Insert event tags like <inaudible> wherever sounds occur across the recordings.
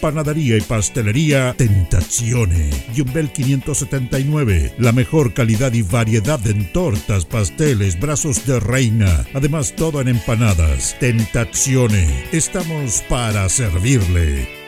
Panadería y Pastelería Tentazione. Yumbel 579. La mejor calidad y variedad en tortas, pasteles, brazos de reina. Además, todo en empanadas. Tentazione. Estamos para servirle.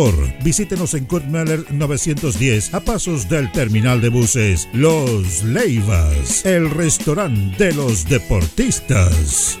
Visítenos en Kurt Meller 910 a pasos del terminal de buses. Los Leivas, el restaurante de los deportistas.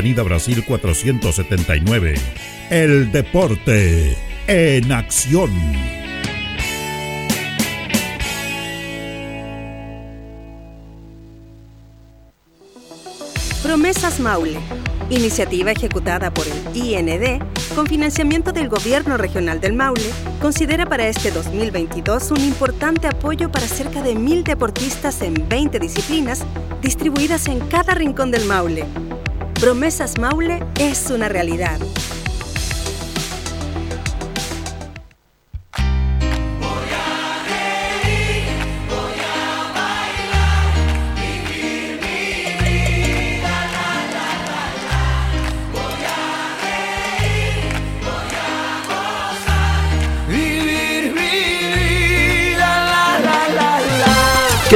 Brasil 479. El deporte en acción. Promesas Maule, iniciativa ejecutada por el IND con financiamiento del Gobierno Regional del Maule, considera para este 2022 un importante apoyo para cerca de mil deportistas en 20 disciplinas distribuidas en cada rincón del Maule Promesas Maule es una realidad.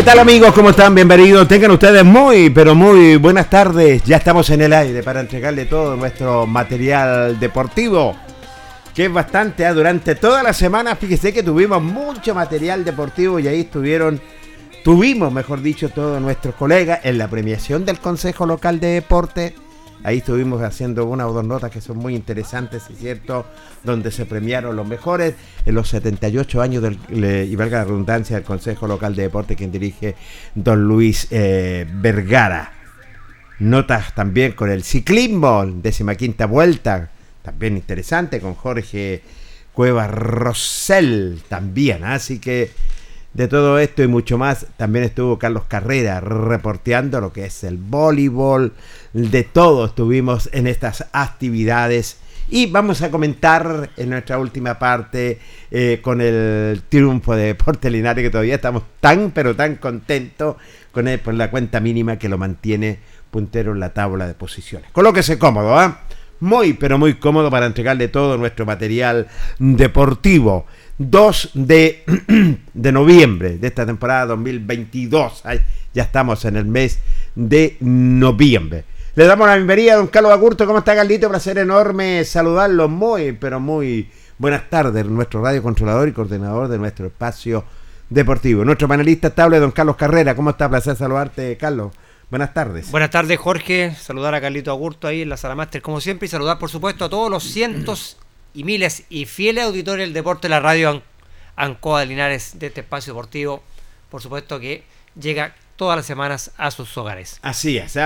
Tal amigos? ¿Cómo están? Bienvenidos. Tengan ustedes muy, pero muy buenas tardes. Ya estamos en el aire para entregarle todo nuestro material deportivo. Que es bastante, ¿ah? durante toda la semana, fíjese que tuvimos mucho material deportivo y ahí estuvieron, tuvimos, mejor dicho, todos nuestros colegas en la premiación del Consejo Local de Deporte Ahí estuvimos haciendo una o dos notas que son muy interesantes, es cierto, donde se premiaron los mejores en los 78 años del, y valga la redundancia, del Consejo Local de Deporte, quien dirige don Luis eh, Vergara. Notas también con el ciclismo, décima quinta vuelta, también interesante, con Jorge Cueva Rosell también. Así que de todo esto y mucho más, también estuvo Carlos Carrera reporteando lo que es el voleibol, de todo estuvimos en estas actividades. Y vamos a comentar en nuestra última parte eh, con el triunfo de Deporte Linares, que todavía estamos tan, pero tan contentos con él por la cuenta mínima que lo mantiene puntero en la tabla de posiciones. Colóquese cómodo, ¿ah? muy, pero muy cómodo para entregarle todo nuestro material deportivo. 2 de, <clears throat> de noviembre de esta temporada 2022. ya estamos en el mes de noviembre. Le damos la bienvenida a don Carlos Agurto. ¿Cómo está, Carlito? Placer enorme saludarlo. Muy, pero muy buenas tardes. Nuestro radio controlador y coordinador de nuestro espacio deportivo. Nuestro panelista estable, don Carlos Carrera. ¿Cómo está? Placer saludarte, Carlos. Buenas tardes. Buenas tardes, Jorge. Saludar a Carlito Agurto ahí en la sala máster, como siempre, y saludar, por supuesto, a todos los cientos y miles y fieles auditores del deporte de la radio Ancoa de Linares de este espacio deportivo. Por supuesto que llega todas las semanas a sus hogares. Así es.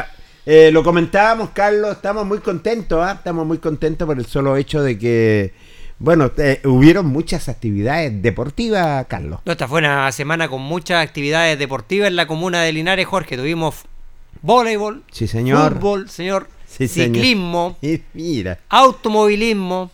Eh, lo comentábamos, Carlos, estamos muy contentos, ¿ah? estamos muy contentos por el solo hecho de que, bueno, eh, hubieron muchas actividades deportivas, Carlos. esta fue una semana con muchas actividades deportivas en la comuna de Linares, Jorge. Tuvimos voleibol, sí, señor. fútbol, señor, ciclismo, <laughs> mira. automovilismo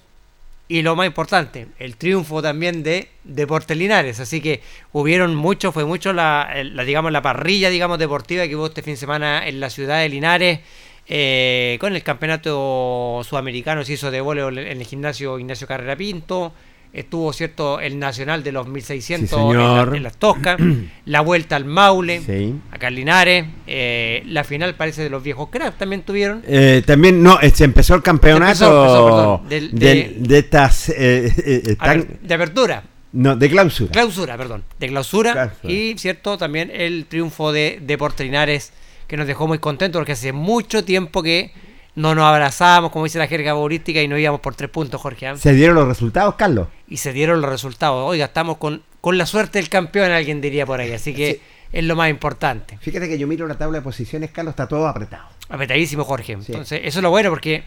y lo más importante, el triunfo también de Deportes Linares. Así que hubieron mucho, fue mucho la, digamos, la parrilla digamos, deportiva que hubo este fin de semana en la ciudad de Linares. Eh, con el campeonato sudamericano se hizo de voleibol en el gimnasio Ignacio Carrera Pinto estuvo cierto el Nacional de los 1600 en, las Toscas, <clears throat> la vuelta al Maule, acá en Linares, eh, la final parece de los viejos cracks también tuvieron. Eh, también, no, eh, se empezó el campeonato de, estas... de apertura. No, de clausura. Clausura, perdón. De clausura. Y, cierto, también el triunfo de Deportes Linares, que nos dejó muy contentos porque hace mucho tiempo que no nos abrazábamos, como dice la jerga borística, y no íbamos por tres puntos, Jorge. ¿Se dieron los resultados, Carlos? Y se dieron los resultados. Oiga, estamos con, con la suerte del campeón, alguien diría por ahí. Así que es lo más importante. Fíjate que yo miro la tabla de posiciones, Carlos, está todo apretado. Apretadísimo, Jorge. Entonces, eso es lo bueno, porque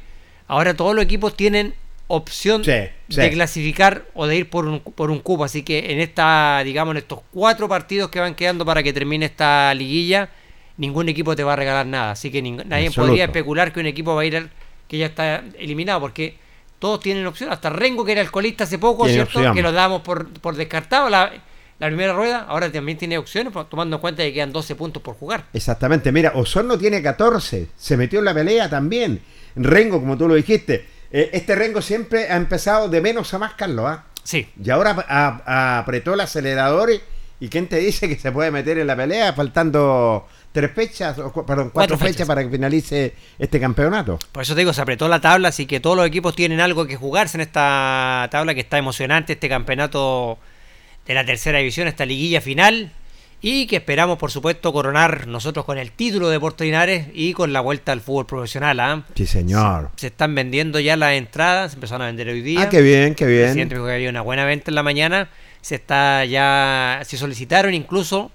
ahora todos los equipos tienen opción de clasificar o de ir por un, por un cupo. Así que en esta, digamos, en estos cuatro partidos que van quedando para que termine esta liguilla ningún equipo te va a regalar nada. Así que nadie podría especular que un equipo va a ir que ya está eliminado, porque todos tienen opción. Hasta Rengo, que era alcoholista hace poco, ¿cierto? Que lo damos por, por descartado la, la primera rueda, ahora también tiene opciones, tomando en cuenta que quedan 12 puntos por jugar. Exactamente, mira, Osorno tiene 14, se metió en la pelea también. Rengo, como tú lo dijiste, eh, este Rengo siempre ha empezado de menos a más, Carlos, ¿ah? Sí. Y ahora apretó el acelerador y ¿quién te dice que se puede meter en la pelea faltando tres fechas, o, perdón, cuatro, fechas. para que finalice este campeonato. Por eso te digo, se apretó la tabla, así que todos los equipos tienen algo que jugarse en esta tabla que está emocionante, este campeonato de la tercera división, esta liguilla final. Y que esperamos, por supuesto, coronar nosotros con el título de Puerto Linares y con la vuelta al fútbol profesional. ¿ah? Sí, señor. Se, están vendiendo ya las entradas, se empezaron a vender hoy día. Ah, qué bien, qué bien. Siempre que había una buena venta en la mañana. Se está ya, se solicitaron incluso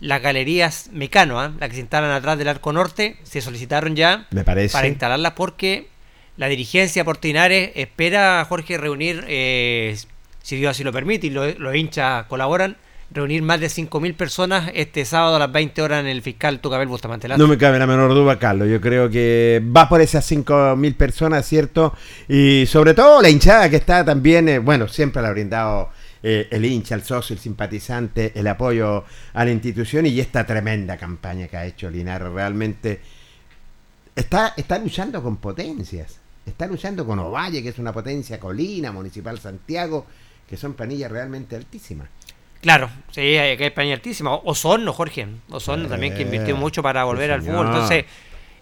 las galerías Mecano, ¿ah? las que se instalan atrás del arco norte, se solicitaron ya Me parece. para instalarlas porque la dirigencia Portinares espera, Jorge, reunir, eh, si Dios así lo permite y los hinchas colaboran, reunir más de 5.000 personas este sábado a las 20 horas en el fiscal Tucabel Bustamante No me cabe la menor duda, Carlos. Yo creo que va por esas 5.000 personas, ¿cierto? Y sobre todo la hinchada que está también, eh, bueno, siempre le ha brindado eh, el hincha, el socio, el simpatizante, el apoyo a la institución y esta tremenda campaña que ha hecho Linares. Realmente está, está luchando con potencias. Está luchando con Ovalle, que es una potencia colina, Municipal Santiago, que son planillas realmente altísimas. Claro, sí, hay que hay planillas altísimas. Osorno, Jorge. Osorno también que invirtió mucho para volver al fútbol. Entonces,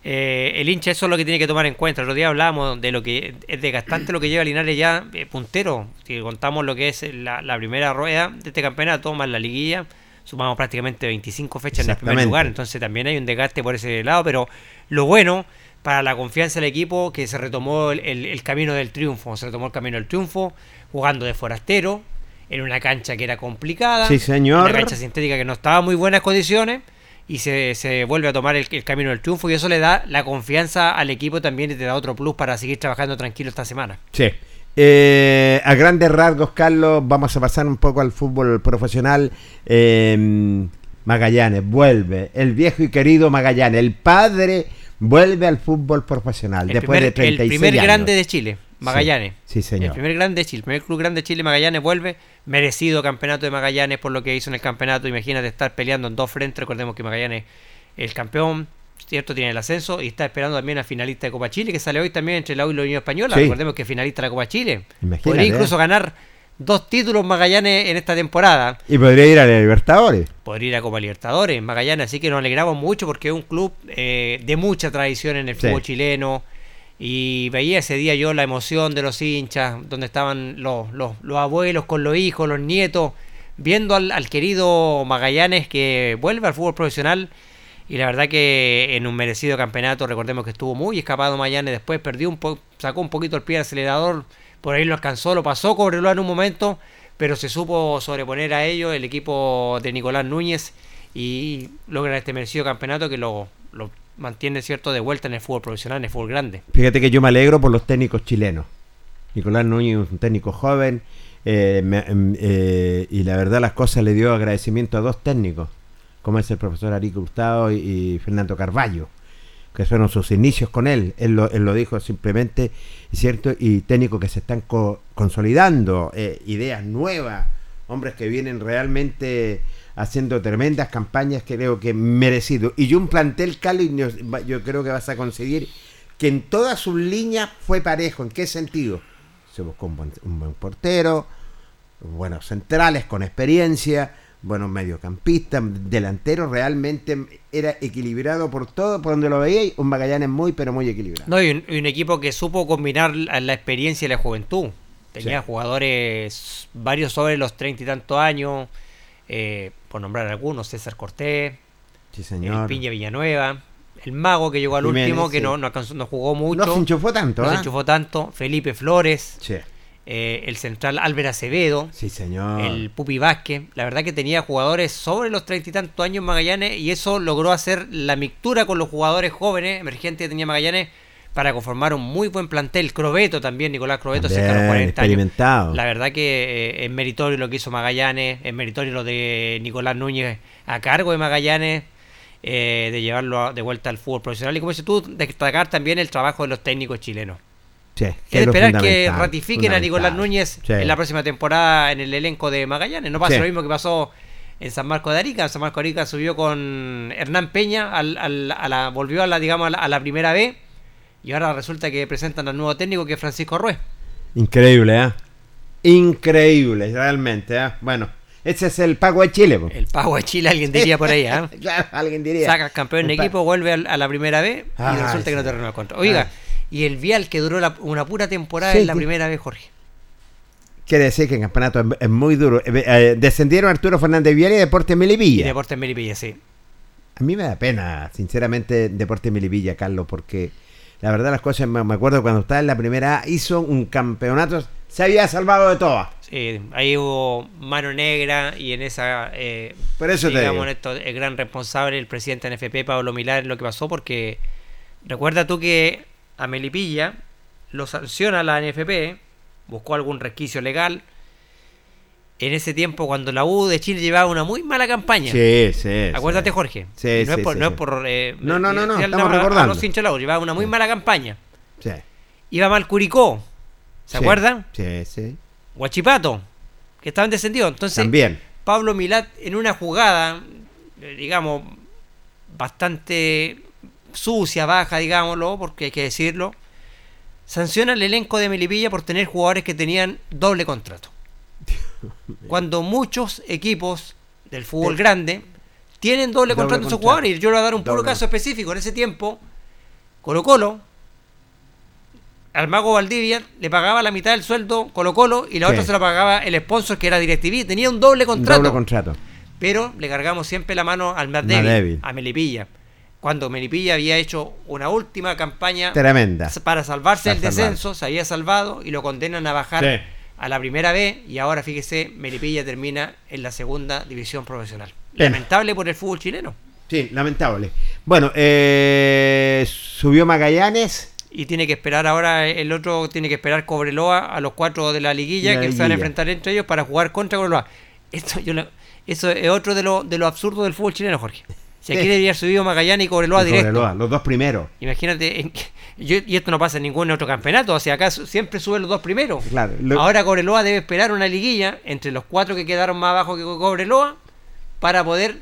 eh, el hincha eso es lo que tiene que tomar en cuenta. El otro día hablábamos de lo que es desgastante lo que lleva Linares ya eh, puntero. Si contamos lo que es la, primera rueda de este campeonato, más la liguilla, sumamos prácticamente 25 fechas en el primer lugar. Entonces también hay un desgaste por ese lado. Pero lo bueno para la confianza del equipo que se retomó el, camino del triunfo. Se retomó el camino del triunfo jugando de forastero en una cancha que era complicada. Sí, señor. Una cancha sintética que no estaba en muy buenas condiciones y se, se vuelve a tomar el, camino del triunfo y eso le da la confianza al equipo también y te da otro plus para seguir trabajando tranquilo esta semana. Sí. Eh, a grandes rasgos, Carlos, vamos a pasar un poco al fútbol profesional. Eh, Magallanes vuelve, el viejo y querido Magallanes, el padre vuelve al fútbol profesional después de 36 El primer grande de Chile. Magallanes. Sí, señor. El primer grande de Chile, el primer club grande de Chile, Magallanes vuelve. Merecido campeonato de Magallanes por lo que hizo en el campeonato. Imagínate estar peleando en dos frentes. Recordemos que Magallanes es el campeón. cierto tiene el ascenso y está esperando también a finalista de Copa Chile, que sale hoy también entre la U y la Unión Española. Recordemos que finalista de la Copa Chile. Podría incluso ganar dos títulos Magallanes en esta temporada. Y podría ir a la Libertadores. Podría ir a Copa Libertadores, Magallanes, así que nos alegramos mucho porque es un club eh, de mucha tradición en el fútbol chileno. Y veía ese día yo la emoción de los hinchas, donde estaban los, los, abuelos con los hijos, los nietos, viendo al, querido Magallanes que vuelve al fútbol profesional. Y la verdad que en un merecido campeonato, recordemos que estuvo muy escapado Magallanes, después perdió un sacó un poquito el pie al acelerador, por ahí lo alcanzó, lo pasó Cobreloa en un momento, pero se supo sobreponer a ello el equipo de Nicolás Núñez y logra este merecido campeonato que lo, lo mantiene cierto de vuelta en el fútbol profesional, en el fútbol grande. Fíjate que yo me alegro por los técnicos chilenos. Nicolás Núñez es un técnico joven eh, em, eh, y la verdad las cosas le dio agradecimiento a dos técnicos como es el profesor Ari Gustavo y, Fernando Carballo, que fueron sus inicios con él. Él lo, dijo simplemente, ¿cierto? Y técnicos que se están consolidando, eh, ideas nuevas, hombres que vienen realmente haciendo tremendas campañas, creo que merecido. Y un plantel, Cali, yo creo que vas a conseguir que en todas sus líneas fue parejo. ¿En qué sentido? Se buscó un buen, un buen portero, buenos centrales con experiencia, bueno, mediocampista, delantero, realmente era equilibrado por todo, por donde lo veía, un Magallanes muy, pero muy equilibrado. No, y un, equipo que supo combinar la, experiencia y la juventud. Tenía jugadores, varios sobre los treinta y tantos años, eh, por nombrar algunos, César Cortés, sí, señor. el Piña Villanueva, el Mago que llegó al último, que no, no, no, jugó mucho. No se enchufó tanto, No se ¿ah? enchufó tanto, Felipe Flores. Sí. Eh, el central Álvaro Acevedo, sí, señor. el Pupi Vázquez. La verdad que tenía jugadores sobre los treinta y tantos años Magallanes y eso logró hacer la mixtura con los jugadores jóvenes emergentes que tenía Magallanes para conformar un muy buen plantel. Crobeto también, Nicolás Crobeto, cerca de los 40 años. La verdad que eh, es meritorio lo que hizo Magallanes, es meritorio lo de Nicolás Núñez a cargo de Magallanes. Eh, de llevarlo de vuelta al fútbol profesional y como dices tú, destacar también el trabajo de los técnicos chilenos. Sí, esperar que ratifiquen a Nicolás Núñez en la próxima temporada en el elenco de Magallanes. No pasa lo mismo que pasó en San Marco de Arica. San Marco de Arica subió con Hernán Peña, al, a la, volvió a la, digamos, a la, primera B. Y ahora resulta que presentan al nuevo técnico que es Francisco Ruiz. Increíble, ¿eh? Increíble, realmente, ¿eh? Bueno, ese es el pago de Chile. El pago de Chile, alguien diría por ahí, ¿eh? <laughs> claro, alguien diría. Sacas campeón de equipo, vuelve a, la primera B y ah, resulta que no te renueva contra. Oiga, y el Vial que duró una pura temporada en la primera vez, Jorge. Quiere decir que el campeonato es, muy duro. Eh, eh, descendieron Arturo Fernández Vial y Deportes Melipilla. Y Deportes Melipilla, sí. A mí me da pena, sinceramente, Deportes Melipilla, Carlos, porque la verdad las cosas, me acuerdo cuando estaba en la primera hizo un campeonato, se había salvado de todas. Sí, ahí hubo mano negra y en esa, eh, Por eso digamos, esto, el gran responsable, el presidente de NFP, Pablo Milar, lo que pasó, porque recuerda tú que a Melipilla, lo sanciona la NFP, buscó algún resquicio legal. En ese tiempo, cuando la U de Chile llevaba una muy mala campaña. Sí, sí. Acuérdate, Jorge. Sí, no, es por, no es por. Eh, no, no, no, no. Estamos recordando. llevaba una muy mala campaña. Sí. Iba mal Curicó. ¿Se acuerdan? Sí, sí. Guachipato, que estaban descendidos. Entonces, También. Pablo Milat, en una jugada, digamos, bastante sucia, baja, digámoslo, porque hay que decirlo, sanciona el elenco de Melipilla por tener jugadores que tenían doble contrato. <laughs> Cuando muchos equipos del fútbol grande tienen doble, contrato en sus jugadores, y yo le voy a dar un puro caso específico, en ese tiempo, Colo Colo, al mago Valdivia le pagaba la mitad del sueldo Colo Colo y la otra se la pagaba el sponsor que era DirecTV, tenía un doble contrato. Doble contrato. Pero le cargamos siempre la mano al más débil, a Melipilla. Cuando Melipilla había hecho una última campaña tremenda. para salvarse el descenso, se había salvado y lo condenan a bajar a la primera B y ahora fíjese, Melipilla termina en la segunda división profesional. Lamentable por el fútbol chileno. Sí, lamentable. Bueno, eh, subió Magallanes. Y tiene que esperar ahora, el otro tiene que esperar Cobreloa a los cuatro de la liguilla que se van a enfrentar entre ellos para jugar contra Cobreloa. Esto, yo, eso es otro de lo, de lo absurdo del fútbol chileno, Jorge. Si aquí debería haber subido Magallanes y Cobreloa directo. los dos primeros. Imagínate, y esto no pasa en ningún otro campeonato, o sea, acá siempre suben los dos primeros. Claro, Ahora Cobreloa debe esperar una liguilla entre los cuatro que quedaron más abajo que Cobreloa para poder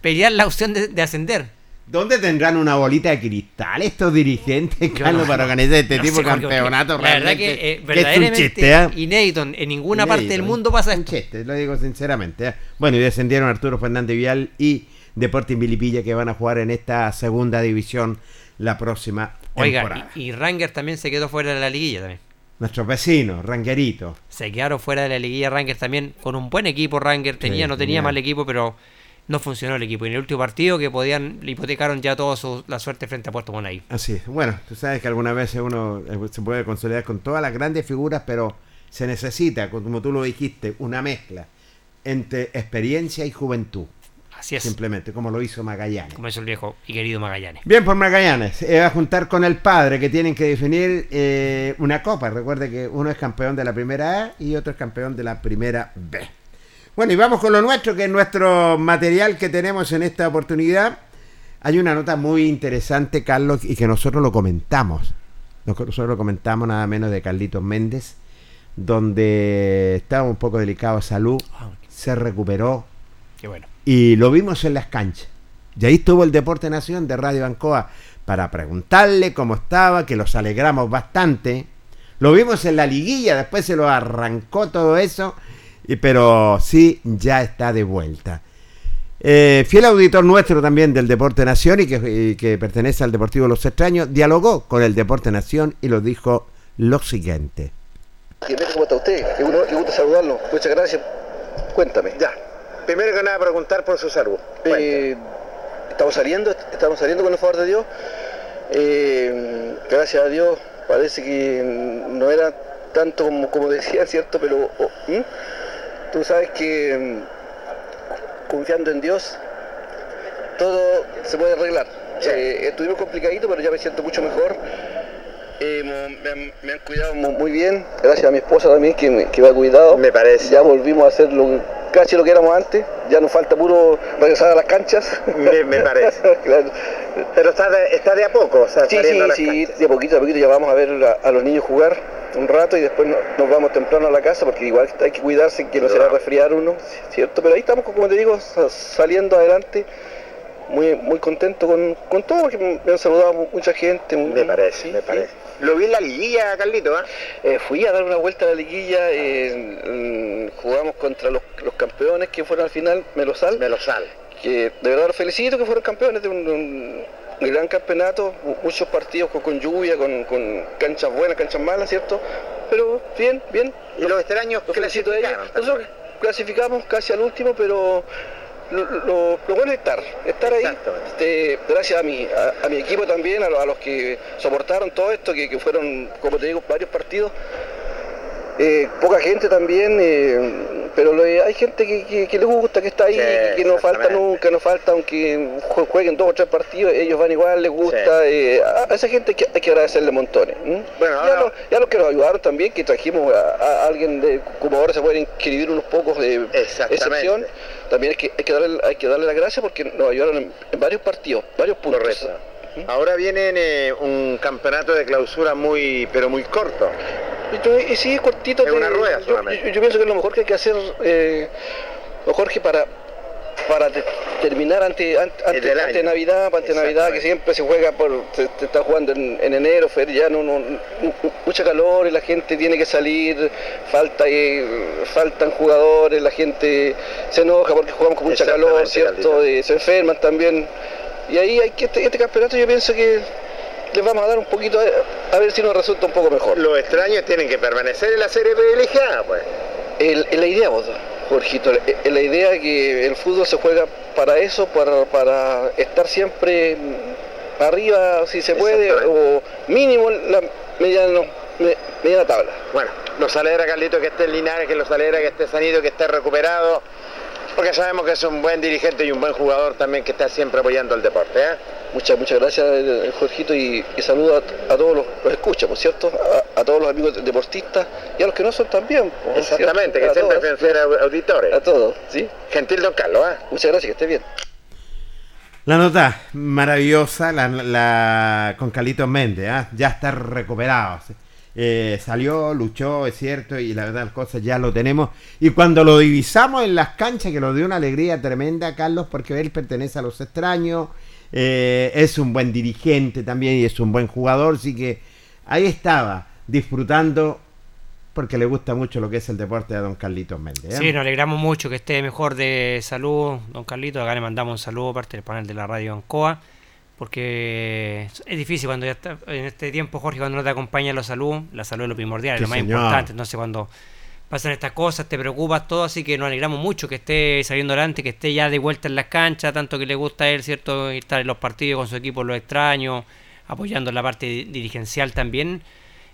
pelear la opción de, ascender. ¿Dónde tendrán una bolita de cristal estos dirigentes, Carlos, para organizar este tipo de campeonato? La verdad que eh, verdaderamente ¿eh? inédito. En ninguna parte del mundo pasa esto. Un chiste, lo digo sinceramente. ¿eh? Bueno, y descendieron Arturo Fernández Vial y Deportes Milipilla que van a jugar en esta segunda división la próxima temporada. Oiga, y, Ranger también se quedó fuera de la liguilla también. Nuestros vecinos, Rangerito. Se quedaron fuera de la liguilla Ranger también, con un buen equipo Ranger. Tenía, no tenía mal equipo, pero no funcionó el equipo. Y en el último partido que podían, le hipotecaron ya toda la suerte frente a Puerto Monay. Así Bueno, tú sabes que algunas veces uno eh, se puede consolidar con todas las grandes figuras, pero se necesita, como tú lo dijiste, una mezcla entre experiencia y juventud. Así es. Simplemente, como lo hizo Magallanes. Como hizo el viejo y querido Magallanes. Bien, por Magallanes. Eh, va a juntar con el padre que tienen que definir eh, una copa. Recuerde que uno es campeón de la primera A y otro es campeón de la primera B. Bueno, y vamos con lo nuestro, que es nuestro material que tenemos en esta oportunidad. Hay una nota muy interesante, Carlos, y que nosotros lo comentamos. Nosotros lo comentamos nada menos de Carlitos Méndez, donde estaba un poco delicado de salud, ah, se recuperó. Qué bueno. Y lo vimos en las canchas. Y ahí estuvo el Deporte Nación de Radio Ancoa para preguntarle cómo estaba, que los alegramos bastante. Lo vimos en la liguilla, después se lo arrancó todo eso pero sí ya está de vuelta. Eh, fiel auditor nuestro también del Deporte Nación y que, pertenece al Deportivo Los Extraños, dialogó con el Deporte Nación y lo dijo lo siguiente. ¿Cómo está usted? Qué gusto saludarlo. Muchas gracias. Cuéntame. Ya. Primero que nada, preguntar por su salud. Eh, estamos saliendo, estamos saliendo con el favor de Dios. Eh, gracias a Dios, parece que no era tanto como, como decía, ¿cierto? Pero oh, Tú sabes que mm, confiando en Dios, todo se puede arreglar. Eh, estuvimos complicaditos, pero ya me siento mucho mejor. Me, han, cuidado muy, bien, gracias a mi esposa también que me, que ha cuidado. Me parece. Ya volvimos a hacer casi lo que éramos antes, ya nos falta puro regresar a las canchas. Me, parece. <laughs> Pero está de, está de a poco, sí, sí, sí, de poquito a poquito ya vamos a ver a los niños jugar un rato y después nos vamos temprano a la casa porque igual hay que cuidarse que no se va a resfriar uno, ¿cierto? Pero ahí estamos, como te digo, saliendo adelante. Muy, muy contento con, todo porque me han saludado mucha gente. me parece, me parece. Lo vi en la liguilla, Carlito. ¿ah? ¿eh? fui a dar una vuelta a la liguilla, eh, jugamos contra los, campeones que fueron al final, Melosal. Melosal. Que de verdad los felicito que fueron campeones de un gran campeonato, muchos partidos con, lluvia, con, canchas buenas, canchas malas, ¿cierto? Pero bien, bien. ¿Y los extraños clasificaron? Nosotros clasificamos casi al último, pero lo, bueno es estar, estar ahí. Este, gracias a mi, a, mi equipo también, a, los que soportaron todo esto, que fueron, como te digo, varios partidos. Eh, poca gente también, eh, pero hay gente que, que, le gusta, que está ahí, que, no falta nunca, no falta, aunque jueguen dos o tres partidos, ellos van igual, les gusta. Eh, a esa gente hay que, agradecerle montones. Bueno, ya, los, que nos ayudaron también, que trajimos a, alguien, de, como ahora se pueden inscribir unos pocos de excepción, también hay que, hay que, darle, hay que darle las gracias porque nos ayudaron en, varios partidos, varios puntos. Ahora viene un campeonato de clausura muy, pero muy corto. Y sí, cortito. Es una rueda yo, yo, pienso que lo mejor que hay que hacer, eh, Jorge, para, para terminar ante, ante, Navidad, ante Navidad, que siempre se juega por, se, está jugando en, enero, ya no, no, mucha calor y la gente tiene que salir, falta eh, faltan jugadores, la gente se enoja porque jugamos con mucha calor, ¿cierto? Eh, se enferman también. Y ahí hay que este, este campeonato yo pienso que les vamos a dar un poquito a, ver si nos resulta un poco mejor. Los extraños tienen que permanecer en la serie privilegiada, pues. El, la idea, vos, Jorgito, la idea que el fútbol se juega para eso, para, para estar siempre arriba si se puede, o mínimo la mediana, mediana tabla. Bueno, nos alegra Carlito que esté en Linares, que los alegra que esté sanido, que esté recuperado. Porque sabemos que es un buen dirigente y un buen jugador también que está siempre apoyando el deporte. ¿eh? Muchas, muchas gracias, eh, Jorgito, y, saludo a, todos los, los escucha, ¿por cierto? A, todos los amigos deportistas y a los que no son también. Exactamente, que siempre deben ser auditores. A todos, ¿sí? Gentil don Carlos, ¿eh? Muchas gracias, que esté bien. La nota maravillosa la, con Carlitos Méndez, ¿eh? ya está recuperado. Eh, salió, luchó, es cierto, y la verdad las cosas ya lo tenemos. Y cuando lo divisamos en las canchas, que nos dio una alegría tremenda, Carlos, porque él pertenece a los extraños, Eh, es un buen dirigente también y es un buen jugador, así que ahí estaba, disfrutando porque le gusta mucho lo que es el deporte a don Carlitos Méndez. ¿eh? Sí, nos alegramos mucho que esté mejor de salud, don Carlitos. Acá le mandamos un saludo parte del panel de la radio Ancoa, porque es difícil cuando ya está en este tiempo, Jorge, cuando no te acompaña la salud, la salud es lo primordial, es lo más importante. Entonces, cuando pasan estas cosas, te preocupas todo, así que nos alegramos mucho que esté saliendo adelante, que esté ya de vuelta en las canchas, tanto que le gusta a él, ¿cierto? Estar en los partidos con su equipo, lo extraño, apoyando la parte dirigencial también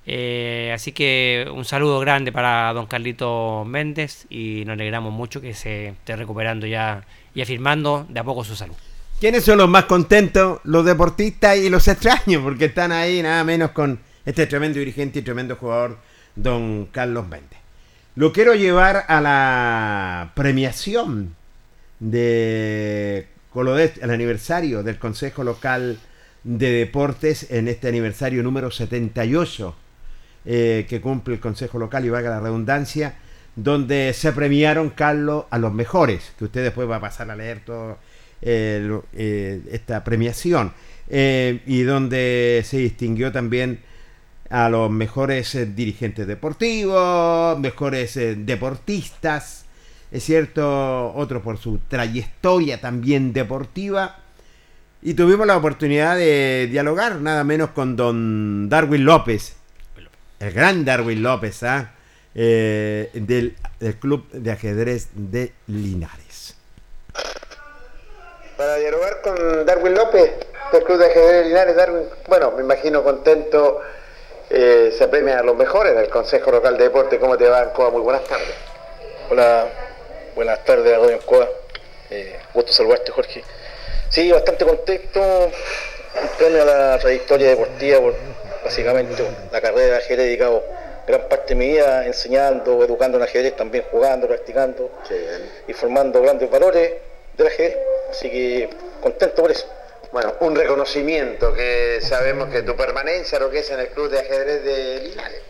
eh, así que un saludo grande para don Carlito Méndez y nos alegramos mucho que se esté recuperando ya y afirmando de a poco su salud. ¿Quiénes son los más contentos? Los deportistas y los extraños, porque están ahí nada menos con este tremendo dirigente y tremendo jugador, don Carlos Méndez. Lo quiero llevar a la premiación de Colodest, el aniversario del Consejo Local de Deportes en este aniversario número 78 eh, que cumple el Consejo Local y valga la redundancia, donde se premiaron, Carlos, a los mejores, que usted después va a pasar a leer toda eh, esta premiación, eh, y donde se distinguió también a los mejores dirigentes deportivos, mejores deportistas, es cierto, otros por su trayectoria también deportiva. Y tuvimos la oportunidad de dialogar nada menos con don Darwin López, el gran Darwin López, ¿ah? eh, del, Club de Ajedrez de Linares. Para dialogar con Darwin López, del Club de Ajedrez de Linares, Darwin, bueno, me imagino contento, eh, se premia a los mejores del Consejo Local de Deporte. ¿Cómo te va, Ancoa? Muy buenas tardes. Hola, buenas tardes Radio Ancoa. Eh, gusto saludarte, Jorge. Sí, bastante contento. Un premio a la trayectoria deportiva por básicamente la carrera de ajedrez dedicado gran parte de mi vida enseñando, educando en ajedrez, también jugando, practicando y formando grandes valores del ajedrez. Así que contento por eso. Bueno, un reconocimiento que sabemos que tu permanencia, lo que es en el club de ajedrez de Linares.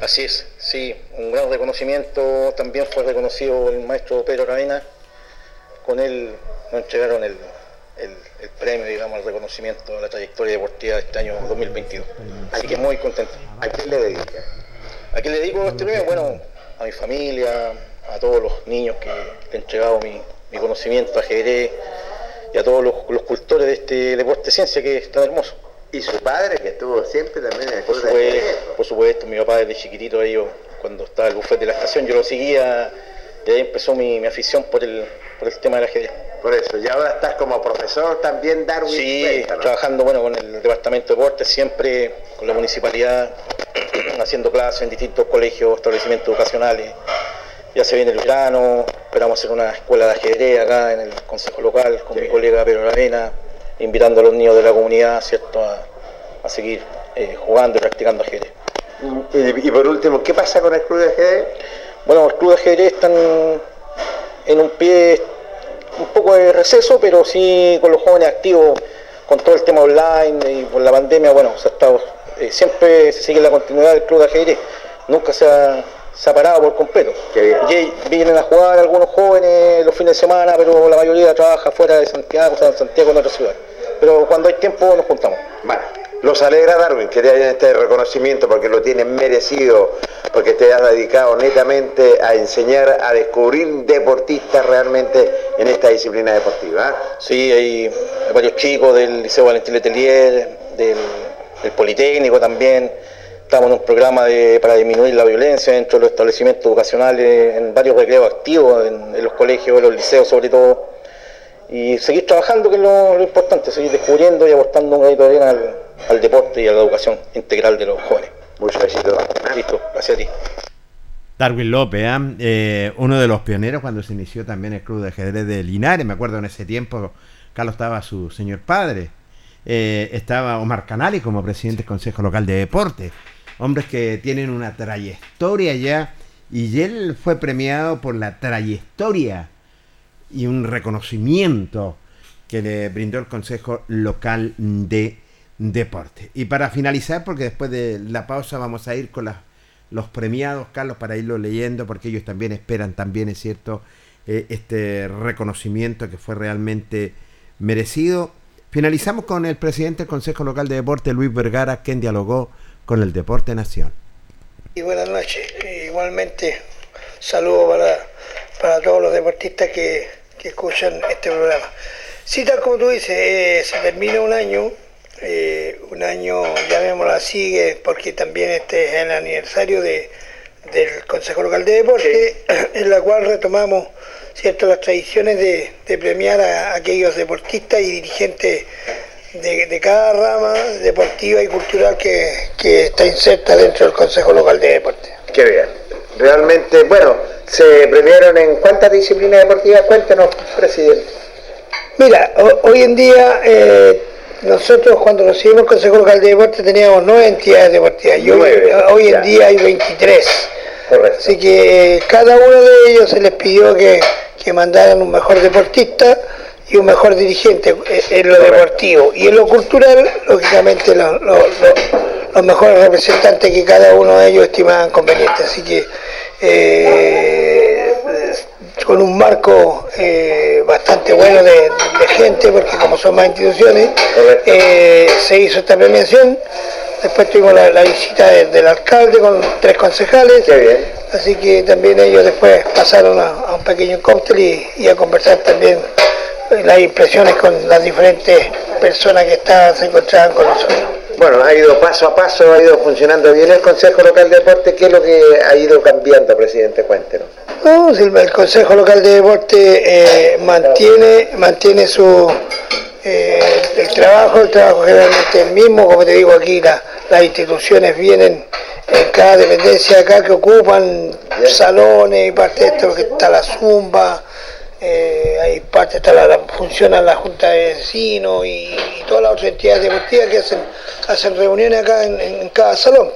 Así es, sí, un gran reconocimiento. También fue reconocido el maestro Pedro Ravena. Con él nos entregaron el, el, premio, digamos, el reconocimiento a la trayectoria deportiva de este año 2022. Así que muy contento. ¿A quién le dedica? ¿A quién le dedico este premio? Bueno, a mi familia, a todos los niños que he entregado mi, conocimiento a ajedrez y a todos los, cultores de este deporte ciencia que es tan hermoso. ¿Y su padre que estuvo siempre también en el por supuesto, por supuesto, mi papá desde chiquitito ahí, cuando estaba el bufete de la estación, yo lo seguía y ahí empezó mi, mi afición por el, por el tema del ajedrez. Por eso, y ahora estás como profesor también, Darwin. Sí, trabajando bueno con el Departamento de Deportes, siempre con la municipalidad, <clears throat> haciendo clases en distintos colegios, establecimientos educacionales. Ya se viene el verano, esperamos hacer una escuela de ajedrez acá en el Consejo Local con mi colega Pedro Arena, invitando a los niños de la comunidad ¿cierto? A, seguir eh, jugando y practicando ajedrez. Y, y, por último, ¿qué pasa con el club de ajedrez? Bueno, el club de ajedrez están en un pie un poco de receso, pero sí con los jóvenes activos, con todo el tema online y por la pandemia, bueno, se ha estado, eh, siempre se sigue la continuidad del club de ajedrez, nunca se ha, se ha parado por completo. Vienen a jugar algunos jóvenes los fines de semana, pero la mayoría trabaja fuera de Santiago, o sea, en Santiago en otra ciudad. Pero cuando hay tiempo nos juntamos. Bueno, los alegra Darwin que te hayan este reconocimiento porque lo tienes merecido, porque te has dedicado netamente a enseñar, a descubrir deportistas realmente en esta disciplina deportiva. Sí, hay, varios chicos del Liceo Valentín Letelier, del, Politécnico también. Estamos en un programa para disminuir la violencia dentro de los establecimientos educacionales, en varios recreos activos, en, los colegios, en los liceos sobre todo. Y seguir trabajando, que es lo, importante, seguir descubriendo y aportando un granito de al, al deporte y a la educación integral de los jóvenes. Muchas gracias. Listo, gracias a ti. Darwin López, ¿ah? ¿eh? uno de los pioneros cuando se inició también el club de ajedrez de Linares, me acuerdo en ese tiempo, Carlos estaba su señor padre, eh, estaba Omar Canali como presidente del Consejo Local de Deportes, hombres que tienen una trayectoria ya, y él fue premiado por la trayectoria y un reconocimiento que le brindó el Consejo Local de deporte. Y para finalizar, porque después de la pausa vamos a ir con los premiados, Carlos, para irlo leyendo, porque ellos también esperan, también es cierto, eh, este reconocimiento que fue realmente merecido. Finalizamos con el presidente del Consejo Local de Deporte, Luis Vergara, quien dialogó con el Deporte Nación. Y buenas noches. Igualmente, saludo para, para todos los deportistas que, escuchan este programa. Sí, tal como tú dices, eh, se termina un año, eh, un año, llamémoslo así, porque también este es el aniversario de, del Consejo Local de Deporte, <clears throat> en la cual retomamos cierto las tradiciones de, premiar a aquellos deportistas y dirigentes de, cada rama deportiva y cultural que, está inserta dentro del Consejo Local de Deporte. Qué bien. Realmente, bueno, ¿se premiaron en cuántas disciplinas deportivas? Cuéntenos, presidente. Mira, hoy en día eh, nosotros cuando recibimos el Consejo Local de Deporte teníamos nueve entidades deportivas. hoy en día hay 23. Así que cada uno de ellos se les pidió que, mandaran un mejor deportista y un mejor dirigente en lo deportivo. Y en lo cultural, lógicamente, los mejores representantes que cada uno de ellos estimaban convenientes. Así que eh, con un marco eh, bastante bueno de, gente, porque como son más instituciones, eh, se hizo esta premiación Después tuvimos la, visita del alcalde con tres concejales. Así que también ellos después pasaron a, un pequeño cóctel y, a conversar también eh, las impresiones con las diferentes personas que estaban, se encontraban con nosotros. Bueno, ha ido paso a paso, ha ido funcionando bien el Consejo Local de Deporte. ¿Qué es lo que ha ido cambiando, presidente? Cuéntenos. No, el, Consejo Local de Deporte eh, mantiene, mantiene su eh, el trabajo, el trabajo generalmente el mismo, como te digo aquí, las instituciones vienen en cada dependencia acá que ocupan salones y parte de esto que está la zumba, eh, hay parte está la, funciona la junta de vecinos y, todas las otras entidades deportivas que hacen, hacen reuniones acá en, cada salón.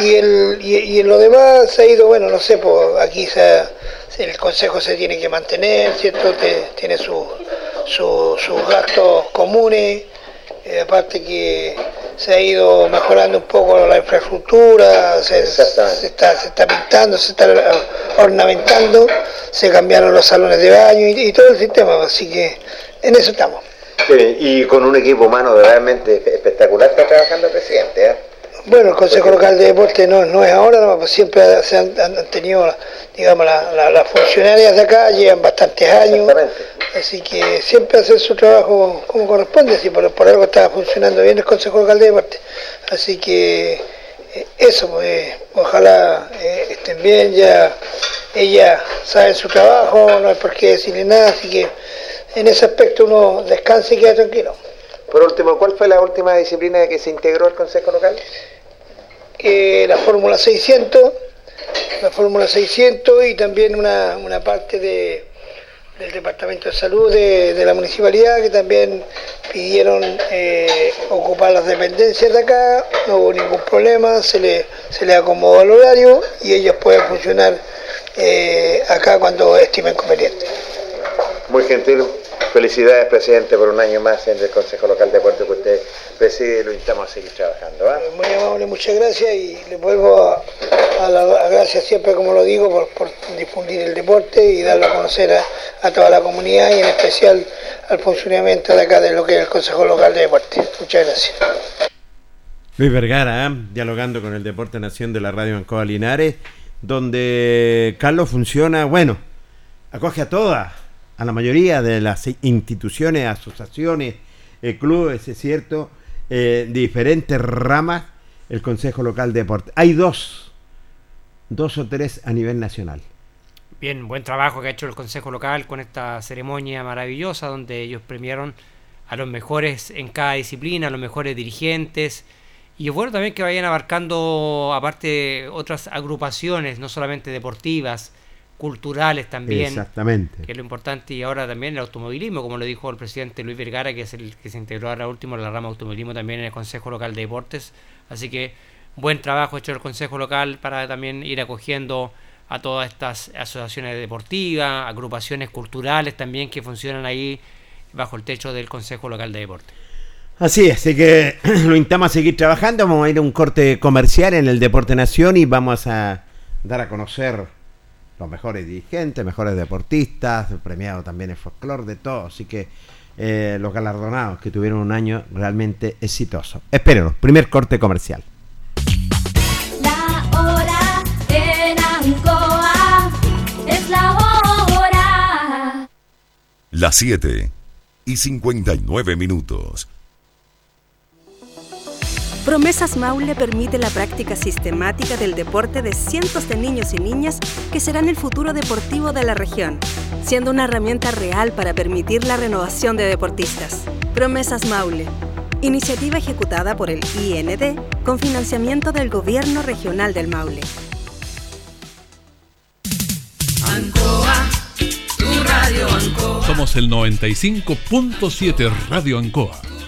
Y, el, y, en lo demás se ha ido, bueno, no sé, pues aquí el consejo se tiene que mantener, ¿cierto? tiene su sus gastos comunes, eh, aparte que se ha ido mejorando un poco la infraestructura, se, está, se está pintando, se está ornamentando, se cambiaron los salones de baño y, todo el sistema, así que en eso estamos. y con un equipo humano realmente espectacular está trabajando el presidente. ¿eh? Bueno, el Consejo Local de Deporte no, no es ahora, pues siempre se han, tenido, digamos, las funcionarias de acá, llevan bastantes años, así que siempre hacen su trabajo como corresponde, si por, algo está funcionando bien el Consejo Local de Deporte. Así que eh, eso, pues, ojalá eh, estén bien, ya ella sabe su trabajo, no hay por qué decirle nada, así que en ese aspecto uno descansa y queda tranquilo. Por último, ¿cuál fue la última disciplina que se integró al Consejo Local? La Fórmula 600, la Fórmula 600 y también una, parte de, del Departamento de Salud de, la Municipalidad que también pidieron eh, ocupar las dependencias de acá, no hubo ningún problema, se le, se le acomodó el horario y ellos pueden funcionar eh, acá cuando estimen conveniente. Muy gentil, Felicidades, presidente, por un año más en el Consejo Local de Puerto que usted preside y lo invitamos a seguir trabajando. ¿ah? Muy amable, muchas gracias y le vuelvo a, a la gracias siempre, como lo digo, por, difundir el deporte y darlo a conocer a, toda la comunidad y en especial al funcionamiento de acá de lo que es el Consejo Local de Deporte. Muchas gracias. Luis Vergara, ¿eh? dialogando con el Deporte Nación de la Radio Ancoa Linares, donde Carlos funciona, bueno, acoge a todas a la mayoría de las instituciones, asociaciones, eh, clubes, es cierto, eh, diferentes ramas, el Consejo Local de Deporte. Hay dos, dos o tres a nivel nacional. Bien, buen trabajo que ha hecho el Consejo Local con esta ceremonia maravillosa donde ellos premiaron a los mejores en cada disciplina, a los mejores dirigentes. Y es bueno también que vayan abarcando, aparte, otras agrupaciones, no solamente deportivas, culturales también. Exactamente. Que es lo importante. Y ahora también el automovilismo, como lo dijo el presidente Luis Vergara, que es el que se integró ahora último en la rama automovilismo también en el Consejo Local de Deportes. Así que buen trabajo hecho el Consejo Local para también ir acogiendo a todas estas asociaciones deportivas, agrupaciones culturales también que funcionan ahí bajo el techo del Consejo Local de Deportes. Así es, así que <clears throat> lo invitamos a seguir trabajando. Vamos a ir a un corte comercial en el Deporte Nación y vamos a dar a conocer los mejores dirigentes, mejores deportistas, premiado también el folclore, de todo. Así que eh, los galardonados que tuvieron un año realmente exitoso. Espérenos, primer corte comercial. La hora en Ancoa es la hora. Las 7 y 59 minutos. Promesas Maule permite la práctica sistemática del deporte de cientos de niños y niñas que serán el futuro deportivo de la región, siendo una herramienta real para permitir la renovación de deportistas. Promesas Maule, iniciativa ejecutada por el IND con financiamiento del Gobierno Regional del Maule. Ancoa, tu radio Ancoa. Somos el 95.7 Radio Ancoa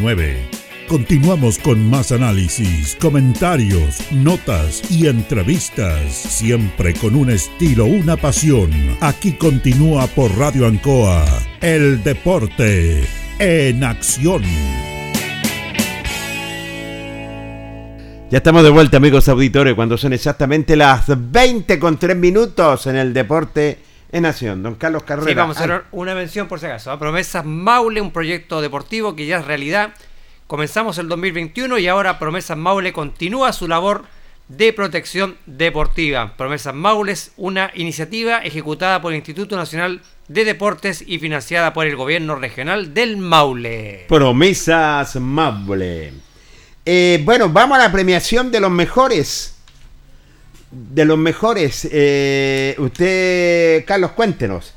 479. Continuamos con más análisis, comentarios, notas y entrevistas, siempre con un estilo, una pasión. Aquí continúa por Radio Ancoa, el deporte en acción. Ya estamos de vuelta, amigos auditores, cuando son exactamente las 20 con 3 minutos en el deporte en Nación. Don Carlos Carrera. Sí, vamos a hacer una mención por si acaso. ¿ah? Promesas Maule, un proyecto deportivo que ya es realidad. Comenzamos el 2021 y ahora Promesas Maule continúa su labor de protección deportiva. Promesas Maule es una iniciativa ejecutada por el Instituto Nacional de Deportes y financiada por el Gobierno Regional del Maule. Promesas Maule. Eh, bueno, vamos a la premiación de los mejores. De los mejores. Eh, usted, Carlos, cuéntenos.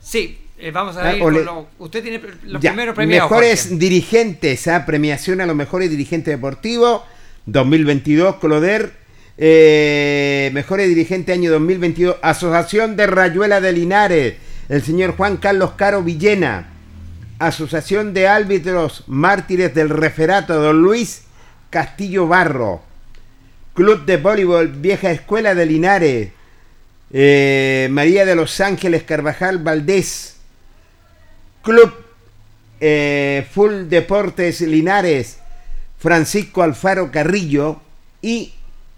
Sí, eh, vamos a ver. Ah, usted tiene los primeros premios. Mejores dirigentes, ¿ah? premiación a los mejores dirigentes deportivos 2022, Cloder. mejores dirigentes año 2022, Asociación de Rayuela de Linares, el señor Juan Carlos Caro Villena. Asociación de Árbitros Mártires del Referato, don Luis Castillo Barro, Club de Voleibol Vieja Escuela de Linares, Eh, María de los Ángeles Carvajal Valdés. Club eh, Full Deportes Linares. Francisco Alfaro Carrillo. Y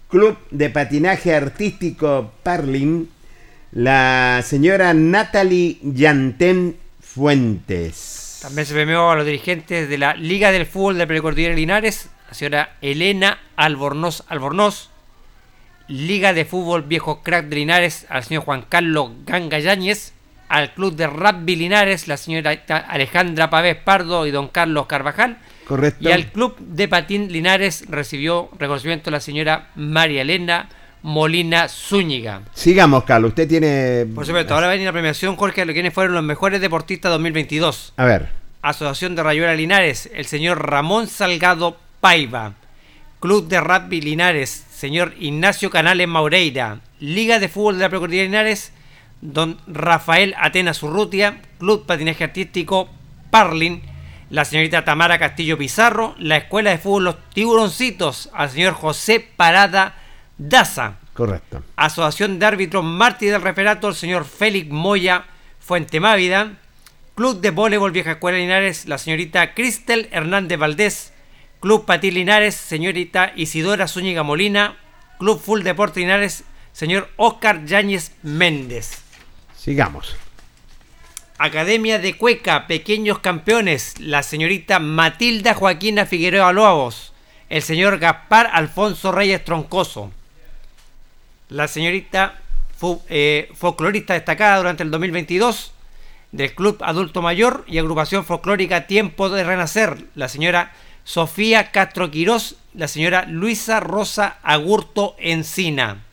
Club de Patinaje Artístico Parlin. La señora Natalie Yantén Fuentes. También se premió a los dirigentes de la Liga del Fútbol de Precordillera Linares, la señora Elena Albornoz Albornoz, Liga de Fútbol Viejo Crack de Linares, al señor Juan Carlos Ganga Yáñez, al Club de Rugby Linares, la señora Alejandra Pavés Pardo y don Carlos Carvajal. Correcto. Y al Club de Patín Linares recibió reconocimiento la señora María Elena Molina Zúñiga. Sigamos, Carlos. Usted tiene. Por supuesto, ahora viene la premiación, Jorge, de quienes fueron los mejores deportistas 2022. A ver. Asociación de Rayuela Linares, el señor Ramón Salgado Paiva. Club de Rugby Linares, señor Ignacio Canales Maureira. Liga de Fútbol de la Procuraduría Linares, don Rafael Atenas Urrutia. Club Patinaje Artístico Parlin. La señorita Tamara Castillo Pizarro. La Escuela de Fútbol Los Tiburoncitos, al señor José Parada Daza. Correcto. Asociación de Árbitros Mártir del Referato, el señor Félix Moya Fuente Mávida. Club de Voleibol Vieja Escuela Linares, la señorita Cristel Hernández Valdés. Club Patil Linares, señorita Isidora Zúñiga Molina. Club Full Deporte Linares, señor Oscar Yáñez Méndez. Sigamos. Academia de Cueca, Pequeños Campeones, la señorita Matilda Joaquina Figueroa Loabos. El señor Gaspar Alfonso Reyes Troncoso la señorita eh, folclorista destacada durante el 2022 del Club Adulto Mayor y Agrupación Folclórica Tiempo de Renacer, la señora Sofía Castro Quirós, la señora Luisa Rosa Agurto Encina.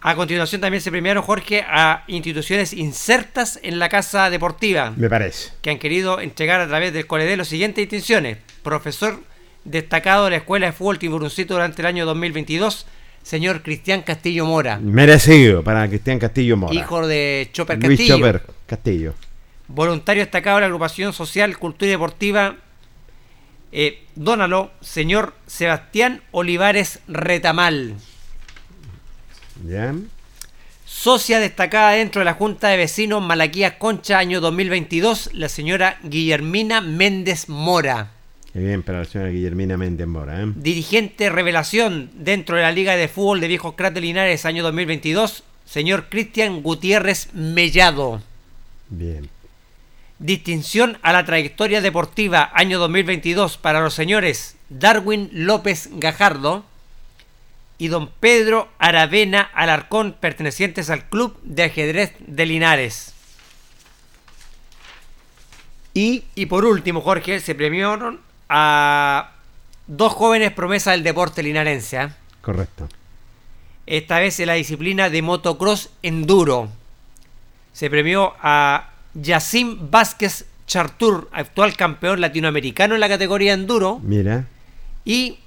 A continuación también se premiaron, Jorge, a instituciones insertas en la Casa Deportiva. Me parece. Que han querido entregar a través del Colede las siguientes distinciones. Profesor destacado de la Escuela de Fútbol Tiburoncito durante el año 2022 señor Cristian Castillo Mora. Merecido para Cristian Castillo Mora. Hijo de Chopper Luis Castillo. Chopper Castillo. Voluntario destacado de la agrupación social, cultura y deportiva. Eh, dónalo, señor Sebastián Olivares Retamal. Ya. Socia destacada dentro de la Junta de Vecinos Malaquías Concha, año 2022, la señora Guillermina Méndez Mora. Qué bien para la señora Guillermina Méndez Mora. ¿eh? Dirigente revelación dentro de la Liga de Fútbol de Viejos Crat de Linares, año 2022, señor Cristian Gutiérrez Mellado. Bien. Distinción a la trayectoria deportiva, año 2022, para los señores Darwin López Gajardo y don Pedro Aravena Alarcón, pertenecientes al Club de Ajedrez de Linares. Y, y por último, Jorge, se premiaron a dos jóvenes promesas del deporte linarense. ¿eh? Correcto. Esta vez en la disciplina de motocross enduro. Se premió a Yacim Vázquez Chartur, actual campeón latinoamericano en la categoría enduro. Mira. Y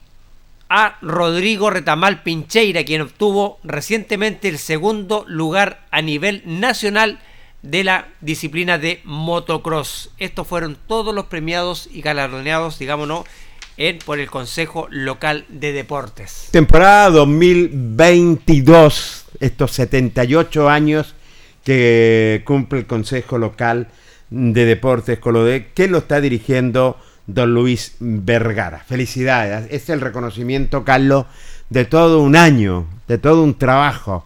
a Rodrigo Retamal Pincheira, quien obtuvo recientemente el segundo lugar a nivel nacional de la disciplina de motocross. Estos fueron todos los premiados y galardoneados, digámonos, en, por el Consejo Local de Deportes. Temporada 2022, estos 78 años que cumple el Consejo Local de Deportes Colodé, que lo está dirigiendo don Luis Vergara. Felicidades, es el reconocimiento, Carlos, de todo un año, de todo un trabajo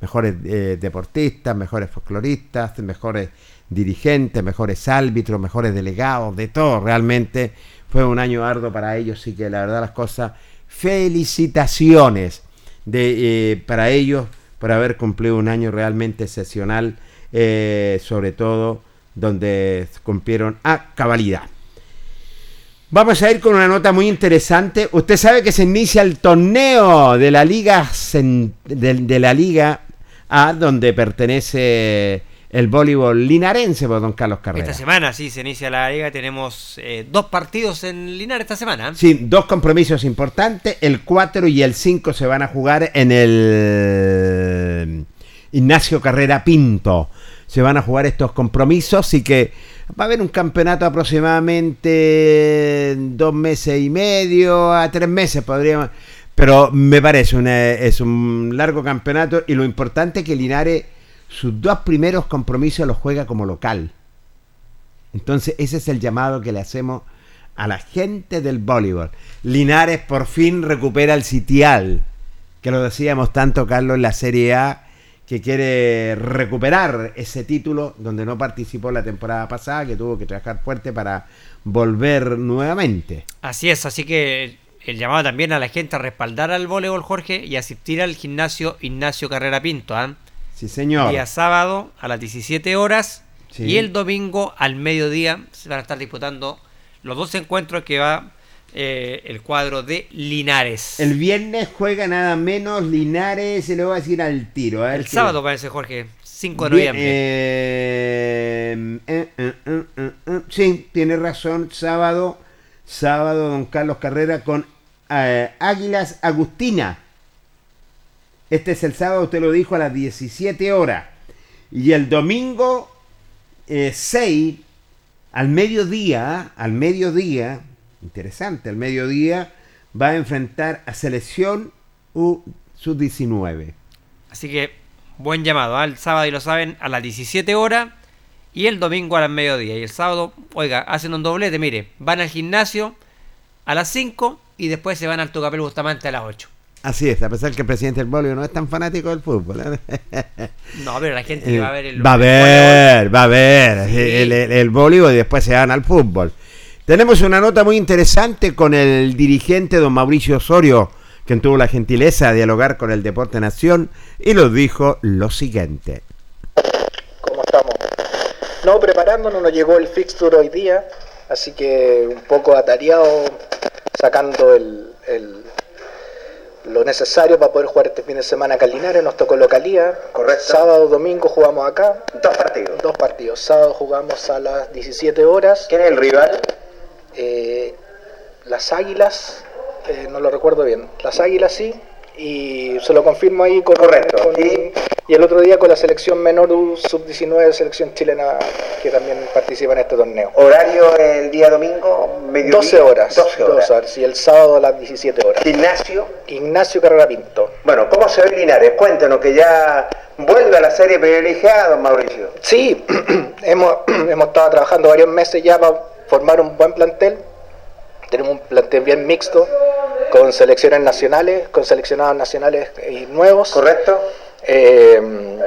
mejores eh, deportistas, mejores folcloristas, mejores dirigentes, mejores árbitros, mejores delegados, de todo. Realmente fue un año arduo para ellos, y que la verdad las cosas, felicitaciones de, eh, para ellos por haber cumplido un año realmente excepcional, eh, sobre todo donde cumplieron a cabalidad. Vamos a ir con una nota muy interesante. Usted sabe que se inicia el torneo de la liga de la liga a donde pertenece el voleibol linarense por don Carlos Carrera. Esta semana sí se inicia la liga, tenemos eh, dos partidos en Linares esta semana. Sí, dos compromisos importantes, el 4 y el 5 se van a jugar en el Ignacio Carrera Pinto. Se van a jugar estos compromisos y que va a haber un campeonato aproximadamente dos meses y medio a tres meses podríamos Pero me parece, una, es un largo campeonato y lo importante es que Linares sus dos primeros compromisos los juega como local. Entonces ese es el llamado que le hacemos a la gente del voleibol. Linares por fin recupera el sitial, que lo decíamos tanto Carlos en la Serie A, que quiere recuperar ese título donde no participó la temporada pasada, que tuvo que trabajar fuerte para volver nuevamente. Así es, así que el llamado también a la gente a respaldar al voleibol Jorge y asistir al gimnasio Ignacio Carrera Pinto. ¿ah? Sí, señor. Día sábado a las 17 horas y el domingo al mediodía se van a estar disputando los dos encuentros que va eh, el cuadro de Linares. El viernes juega nada menos Linares, se lo va a decir al tiro. el sábado parece, Jorge, 5 de noviembre. Eh, eh, sí, tiene razón, sábado, sábado Don Carlos Carrera con Águilas Agustina. Este es el sábado, usted lo dijo, a las 17 horas. Y el domingo 6 al mediodía, al mediodía, interesante, al mediodía va a enfrentar a Selección U Sub-19. Así que buen llamado, al ¿ah? sábado y lo saben a las 17 horas y el domingo a las mediodía. Y el sábado, oiga, hacen un doblete, mire, van al gimnasio a las 5 y después se van al Tocapel Bustamante a las 8. Así es, a pesar que el presidente del bolio no es tan fanático del fútbol. ¿eh? <laughs> No, pero la gente va a ver el Va a ver, va a ver el, el, y después se van al fútbol. Tenemos una nota muy interesante con el dirigente don Mauricio Osorio, quien tuvo la gentileza de dialogar con el Deporte Nación y nos dijo lo siguiente. ¿Cómo estamos? No, preparándonos, nos llegó el fixture hoy día, así que un poco atareado sacando el lo necesario para poder jugar este fin de semana acá en Linares. Nos tocó localía. Correcto. Sábado, domingo jugamos acá. Dos partidos. Dos partidos. Sábado jugamos a las 17 horas. ¿Quién es el rival? Eh, las Águilas, eh, no lo recuerdo bien. Las Águilas sí, y se lo confirmo ahí con, Correcto. y el otro día con la selección menor sub-19 selección chilena que también participa en este torneo. ¿Horario el día domingo? 12 horas. 12 horas. y el sábado a las 17 horas. ¿Gimnasio? Ignacio Carrera Pinto. Bueno, ¿cómo se ve Linares? Cuéntanos que ya vuelve a la serie privilegiada, don Mauricio. Sí, <clears throat> hemos, <clears throat> hemos estado trabajando varios meses ya para formar un buen plantel. Tenemos un plantel bien mixto con selecciones nacionales, con seleccionados nacionales y nuevos. Correcto. Eh,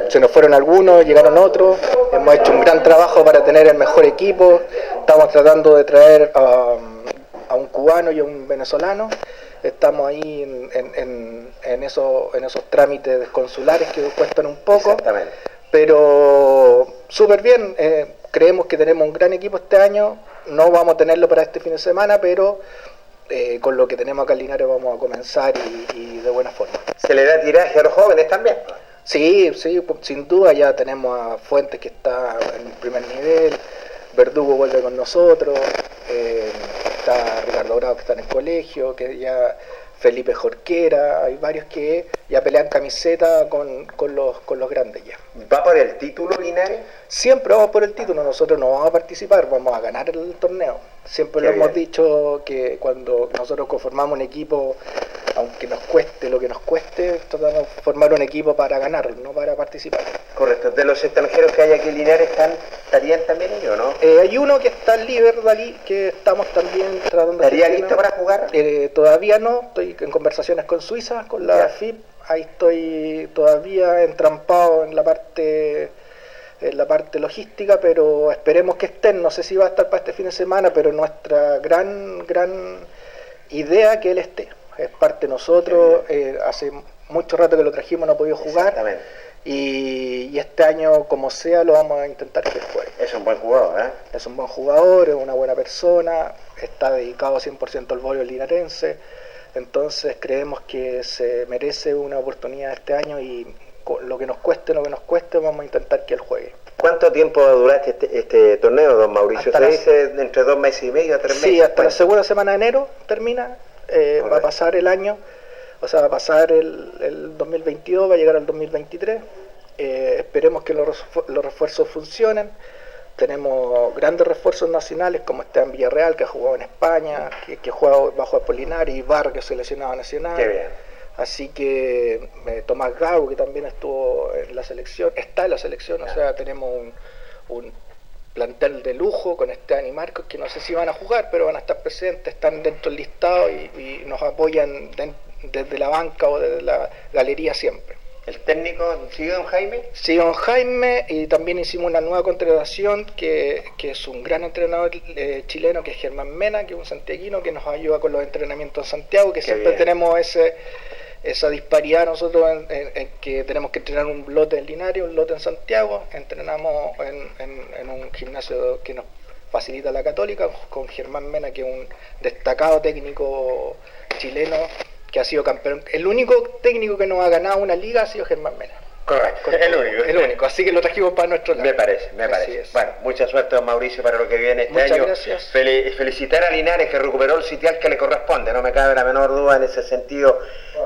se nos fueron algunos, llegaron otros. Hemos hecho un gran trabajo para tener el mejor equipo. Estamos tratando de traer a, un cubano y a un venezolano. Estamos ahí en, esos, en esos trámites consulares que cuestan un poco. Exactamente. Pero súper bien. Eh, creemos que tenemos un gran equipo este año. No vamos a tenerlo para este fin de semana, pero eh, con lo que tenemos acá en Linares vamos a comenzar y, de buena forma. ¿Se le da tiraje a los jóvenes también? Sí, sí, sin duda ya tenemos a Fuentes que está en el primer nivel, Verdugo vuelve con nosotros, eh, está Ricardo Bravo que está en el colegio, que ya Felipe Jorquera, hay varios que ya pelean camiseta con, los, con los grandes ya. ¿Va por el título, Linares? Siempre vamos por el título, nosotros no vamos a participar, vamos a ganar el torneo. Siempre lo hemos dicho que cuando nosotros conformamos un equipo, aunque nos cueste lo que nos cueste, tratamos de formar un equipo para ganar, no para participar. Correcto. ¿De los extranjeros que hay aquí en Linares están, estarían también ellos, no? Eh, hay uno que está libre, Dalí, que estamos también tratando de... ¿Estaría listo para jugar? Eh, todavía no, estoy en conversaciones con Suiza, con la FIP, ahí estoy todavía entrampado en la parte en la parte logística, pero esperemos que estén, no sé si va a estar para este fin de semana, pero nuestra gran, gran idea que él esté. Es parte de nosotros, eh, hace mucho rato que lo trajimos, no ha podido jugar. Y, y, este año, como sea, lo vamos a intentar que juegue. Es un buen jugador, ¿eh? Es un buen jugador, es una buena persona, está dedicado 100% al voleibol linarense. Entonces creemos que se merece una oportunidad este año y lo que nos cueste, lo que nos cueste, vamos a intentar que él juegue. ¿Cuánto tiempo va a durar este, este torneo, don Mauricio? ¿Se dice entre dos meses y medio a tres meses? Sí, hasta la segunda semana de enero termina, eh, va a pasar el año, o sea, va a pasar el, el 2022, va a llegar al 2023. Eh, esperemos que los, los refuerzos funcionen tenemos grandes refuerzos nacionales como Esteban Villarreal, que ha jugado en España, que, que juega bajo Apolinar, y Bar, que es seleccionado nacional. Qué bien. Así que eh, Tomás Gago, que también estuvo en la selección, está en la selección, o sea, tenemos un, un plantel de lujo con Esteban y Marcos, que no sé si van a jugar, pero van a estar presentes, están dentro del listado y, y nos apoyan desde la banca o desde la galería siempre. ¿El técnico sigue don Jaime? Sí, don Jaime, y también hicimos una nueva contratación que, que es un gran entrenador eh, chileno, que es Germán Mena, que es un santiaguino que nos ayuda con los entrenamientos en Santiago, que Qué siempre bien. tenemos ese esa disparidad nosotros en, que tenemos que entrenar un lote en Linares, un lote en Santiago, entrenamos en, en- en un gimnasio que nos facilita la católica con Germán Mena, que es un destacado técnico chileno que ha sido campeón. El único técnico que nos ha ganado una liga ha sido Germán Mena. Correcto, el único. El único, así que lo trajimos para nuestro lado. Me parece, me Así parece. es. Bueno, mucha suerte, don Mauricio, para lo que viene este Muchas año. gracias. Fel- felicitar a Linares que recuperó el sitial que le corresponde, no me cabe la menor duda en ese sentido.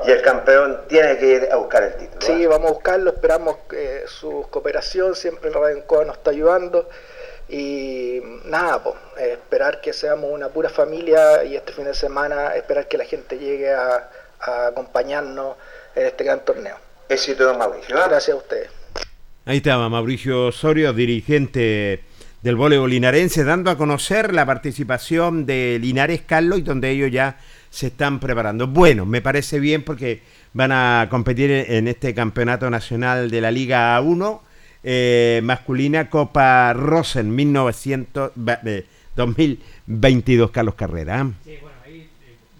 Y el campeón tiene que ir a buscar el título. Sí, ¿eh? vamos a buscarlo, esperamos eh, su cooperación, siempre el Radio Encoa nos está ayudando. Y nada, pues, eh, esperar que seamos una pura familia y este fin de semana esperar que la gente llegue a, a acompañarnos en este gran torneo. Éxito, don Mauricio. ¿eh? Gracias a ustedes. Ahí estaba Mauricio Osorio, dirigente del voleibol linarense, dando a conocer la participación de Linares Carlos y donde ellos ya se están preparando. Bueno, me parece bien porque van a competir en este campeonato nacional de la Liga 1 eh, masculina Copa Rosen 1900, ba- eh, 2022, Carlos Carrera.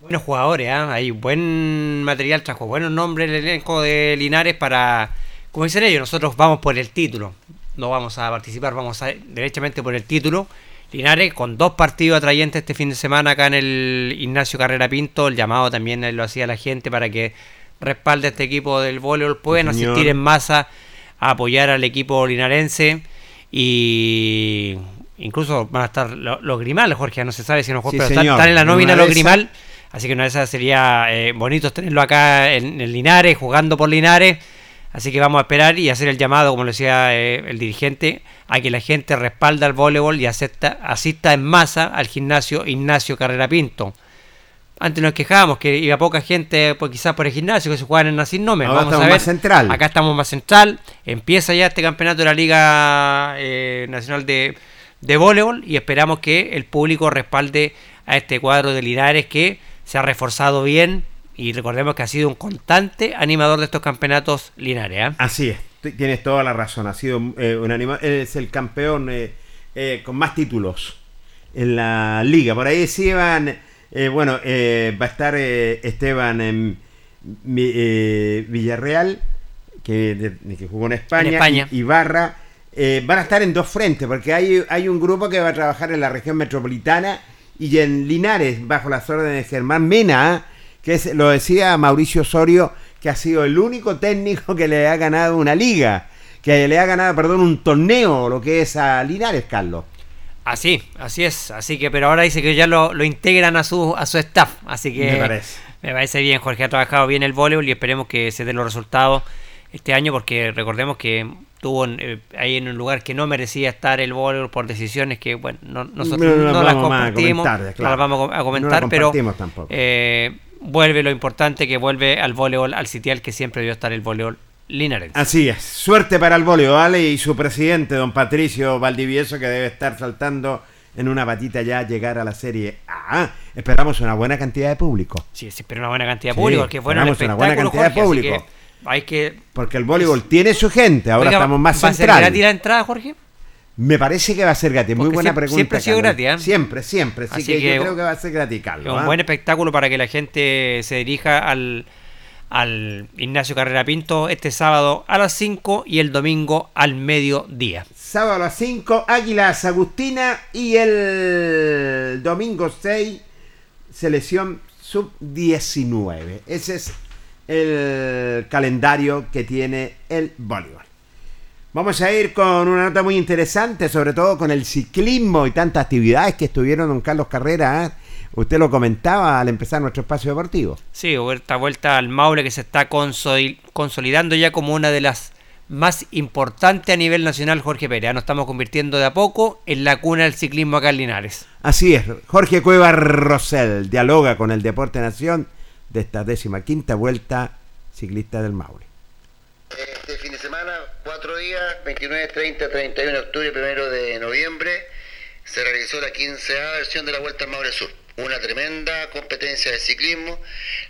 Buenos jugadores, ¿ah? hay buen material, trajo buenos nombres el elenco de Linares para, como dicen ellos, nosotros vamos por el título, no vamos a participar, vamos a derechamente por el título. Linares con dos partidos atrayentes este fin de semana acá en el Ignacio Carrera Pinto, el llamado también lo hacía la gente para que respalde a este equipo del voleibol, pueden señor. asistir en masa a apoyar al equipo linarense y incluso van a estar lo- los Grimal, Jorge, no se sabe si no Sí, pero están, en la nómina los Grimal, así que una de esas sería eh, bonito tenerlo acá en, en Linares, jugando por Linares, así que vamos a esperar y hacer el llamado, como lo decía eh, el dirigente, a que la gente respalda al voleibol y acepta, asista en masa al gimnasio Ignacio Carrera Pinto. Antes nos quejábamos que iba poca gente, pues quizás por el gimnasio, que se juegan en Nómez. Ahora Vamos a ver. más central. Acá estamos más central. Empieza ya este campeonato de la Liga eh, Nacional de, de Voleibol y esperamos que el público respalde a este cuadro de Linares que se ha reforzado bien y recordemos que ha sido un constante animador de estos campeonatos Linares. ¿ah? Así es, tienes toda la razón. Ha sido eh, un es el campeón eh, eh, con más títulos en la liga. Por ahí decían, eh, bueno, eh, va a estar eh, Esteban eh, Villarreal, que, de- que jugó en España, En España. y Barra. eh, van a estar en dos frentes, porque hay, hay un grupo que va a trabajar en la región metropolitana y en Linares, bajo las órdenes de Germán Mena, que es, lo decía Mauricio Osorio, que ha sido el único técnico que le ha ganado una liga, que le ha ganado, perdón, un torneo, lo que es a Linares, Carlos. Así, así es. Así que, pero ahora dice que ya lo, lo integran a su, a su staff. Así que Me parece. me parece bien. Jorge ha trabajado bien el voleibol y esperemos que se den los resultados este año porque recordemos que tuvo eh, ahí en un lugar que no merecía estar el voleibol por decisiones que, bueno, no- nosotros No, no no, las compartimos. No las vamos a comentar, pero eh, vuelve lo importante que vuelve al voleibol, al sitial que siempre debió estar el voleibol linarense. Así es. Suerte para el voleibol, ¿vale? Y su presidente, don Patricio Valdivieso, que debe estar saltando en una patita ya llegar a la serie A. Esperamos una buena cantidad de público. Sí, sí, pero una buena cantidad de Sí, público, que es bueno el una buena cantidad de Jorge, público. Hay que Porque el voleibol tiene su gente, ahora Oiga, estamos más ¿Va a ser gratis la entrada, Jorge? Me parece que va a ser gratis. Muy buena siempre- pregunta. siempre ha sido Carlos. gratis, ¿eh? Siempre, siempre. Así, Así que, que- yo creo que va a ser gratis, Carlos. un ¿ah? buen espectáculo para que la gente se dirija al, al Ignacio Carrera Pinto este sábado a las 5 y el domingo al mediodía. Sábado a las 5, Águilas Agustina y el domingo 6, selección sub-19. Ese es el calendario que tiene el voleibol. Vamos a ir con una nota muy interesante, sobre todo con el ciclismo y tantas actividades que estuvieron don Carlos Carrera. ¿eh? Usted lo comentaba al empezar nuestro espacio deportivo. Sí, esta vuelta al Maule que se está consol- consolidando ya como una de las más importante a nivel nacional, Jorge Pérez. Nos estamos convirtiendo de a poco en la cuna del ciclismo acá en Linares. Así es, Jorge Cueva Rosell dialoga con el Deporte Nación de esta décima quinta vuelta ciclista del Maule. Este fin de semana, cuatro días, 29, 30, 31 de octubre 1 de noviembre, se realizó la 15 versión de la Vuelta al Maule Sur una tremenda competencia de ciclismo,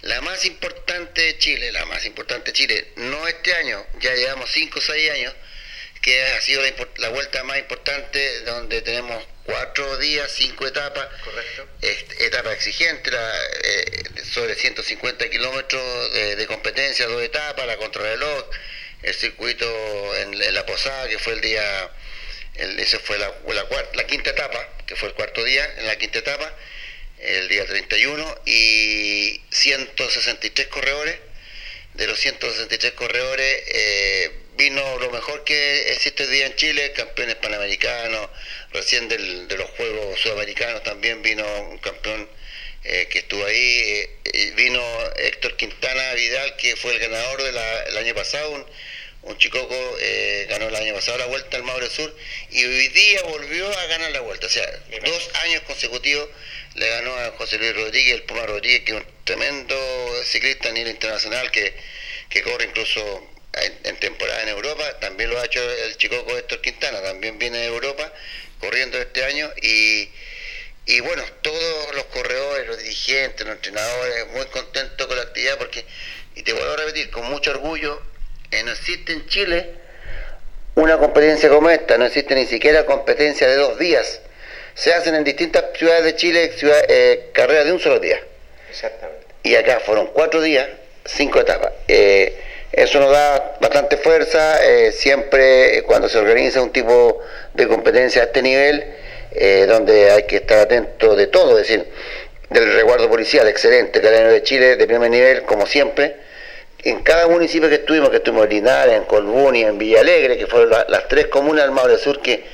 la más importante de Chile, la más importante de Chile, no este año, ya llevamos 5 o 6 años, que ha sido la, vuelta más importante donde tenemos cuatro días, cinco etapas, Correcto. etapa exigente, eh, sobre 150 kilómetros de, competencia, dos etapas, la contrarreloj, el circuito en, la posada que fue el día, el, esa fue la, la quinta etapa, que fue el cuarto día, en la quinta etapa, el día 31 y 163 corredores. De los 163 corredores eh, vino lo mejor que existe hoy día en Chile, campeones panamericanos, recién de los Juegos Sudamericanos también vino un campeón eh, que estuvo ahí, eh, vino Héctor Quintana Vidal, que fue el ganador del año pasado, un, un chicoco ganó el año pasado la vuelta al Mauro Sur y hoy día volvió a ganar la vuelta, o sea, dos años consecutivos le ganó a José Luis Rodríguez, el Puma Rodríguez, que es un tremendo ciclista a nivel internacional que, corre incluso en, temporada en Europa, también lo ha hecho el chico Héctor Quintana, también viene de Europa corriendo este año y, y bueno, todos los corredores, los dirigentes, los entrenadores, muy contentos con la actividad porque, y te vuelvo a repetir, con mucho orgullo, eh, no existe en Chile una competencia como esta, no existe ni siquiera competencia de dos días se hacen en distintas ciudades de Chile ciudad, eh, carreras de un solo día. Exactamente. Y acá fueron cuatro días, cinco etapas. Eh, eso nos da bastante fuerza, eh, siempre cuando se organiza un tipo de competencia a este nivel, donde hay que estar atento de todo, es decir, del resguardo policial, excelente, Carabinero de Chile, de primer nivel, como siempre. En cada municipio que estuvimos, que estuvimos en Linares, en Colbún y en Villalegre, que fueron las tres comunas del Maule Sur que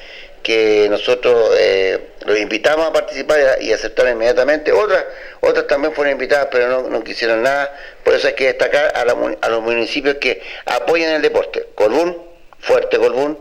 que nosotros eh, los invitamos a participar y, aceptaron inmediatamente. Otras otras también fueron invitadas, pero no, quisieron nada. Por eso hay que destacar a, los municipios que apoyan el deporte. Colbún, fuerte Colbún,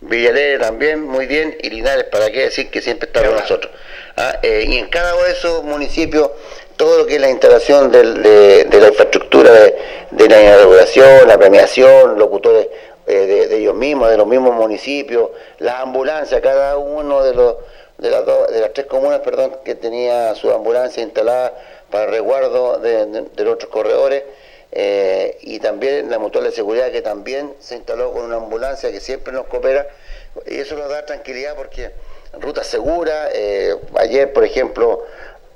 Villalere también, muy bien, y Linares, para qué decir que siempre está con nosotros. ¿ah? Eh, y en cada uno de esos municipios, todo lo que es la instalación de, la infraestructura, de, de la inauguración, la premiación, locutores eh, de, ellos mismos, de los mismos municipios, las ambulancias, cada uno de los de las, de las tres comunas perdón, que tenía su ambulancia instalada para resguardo de, los otros corredores. Eh, y también la mutual de seguridad que también se instaló con una ambulancia que siempre nos coopera y eso nos da tranquilidad porque ruta segura eh, ayer por ejemplo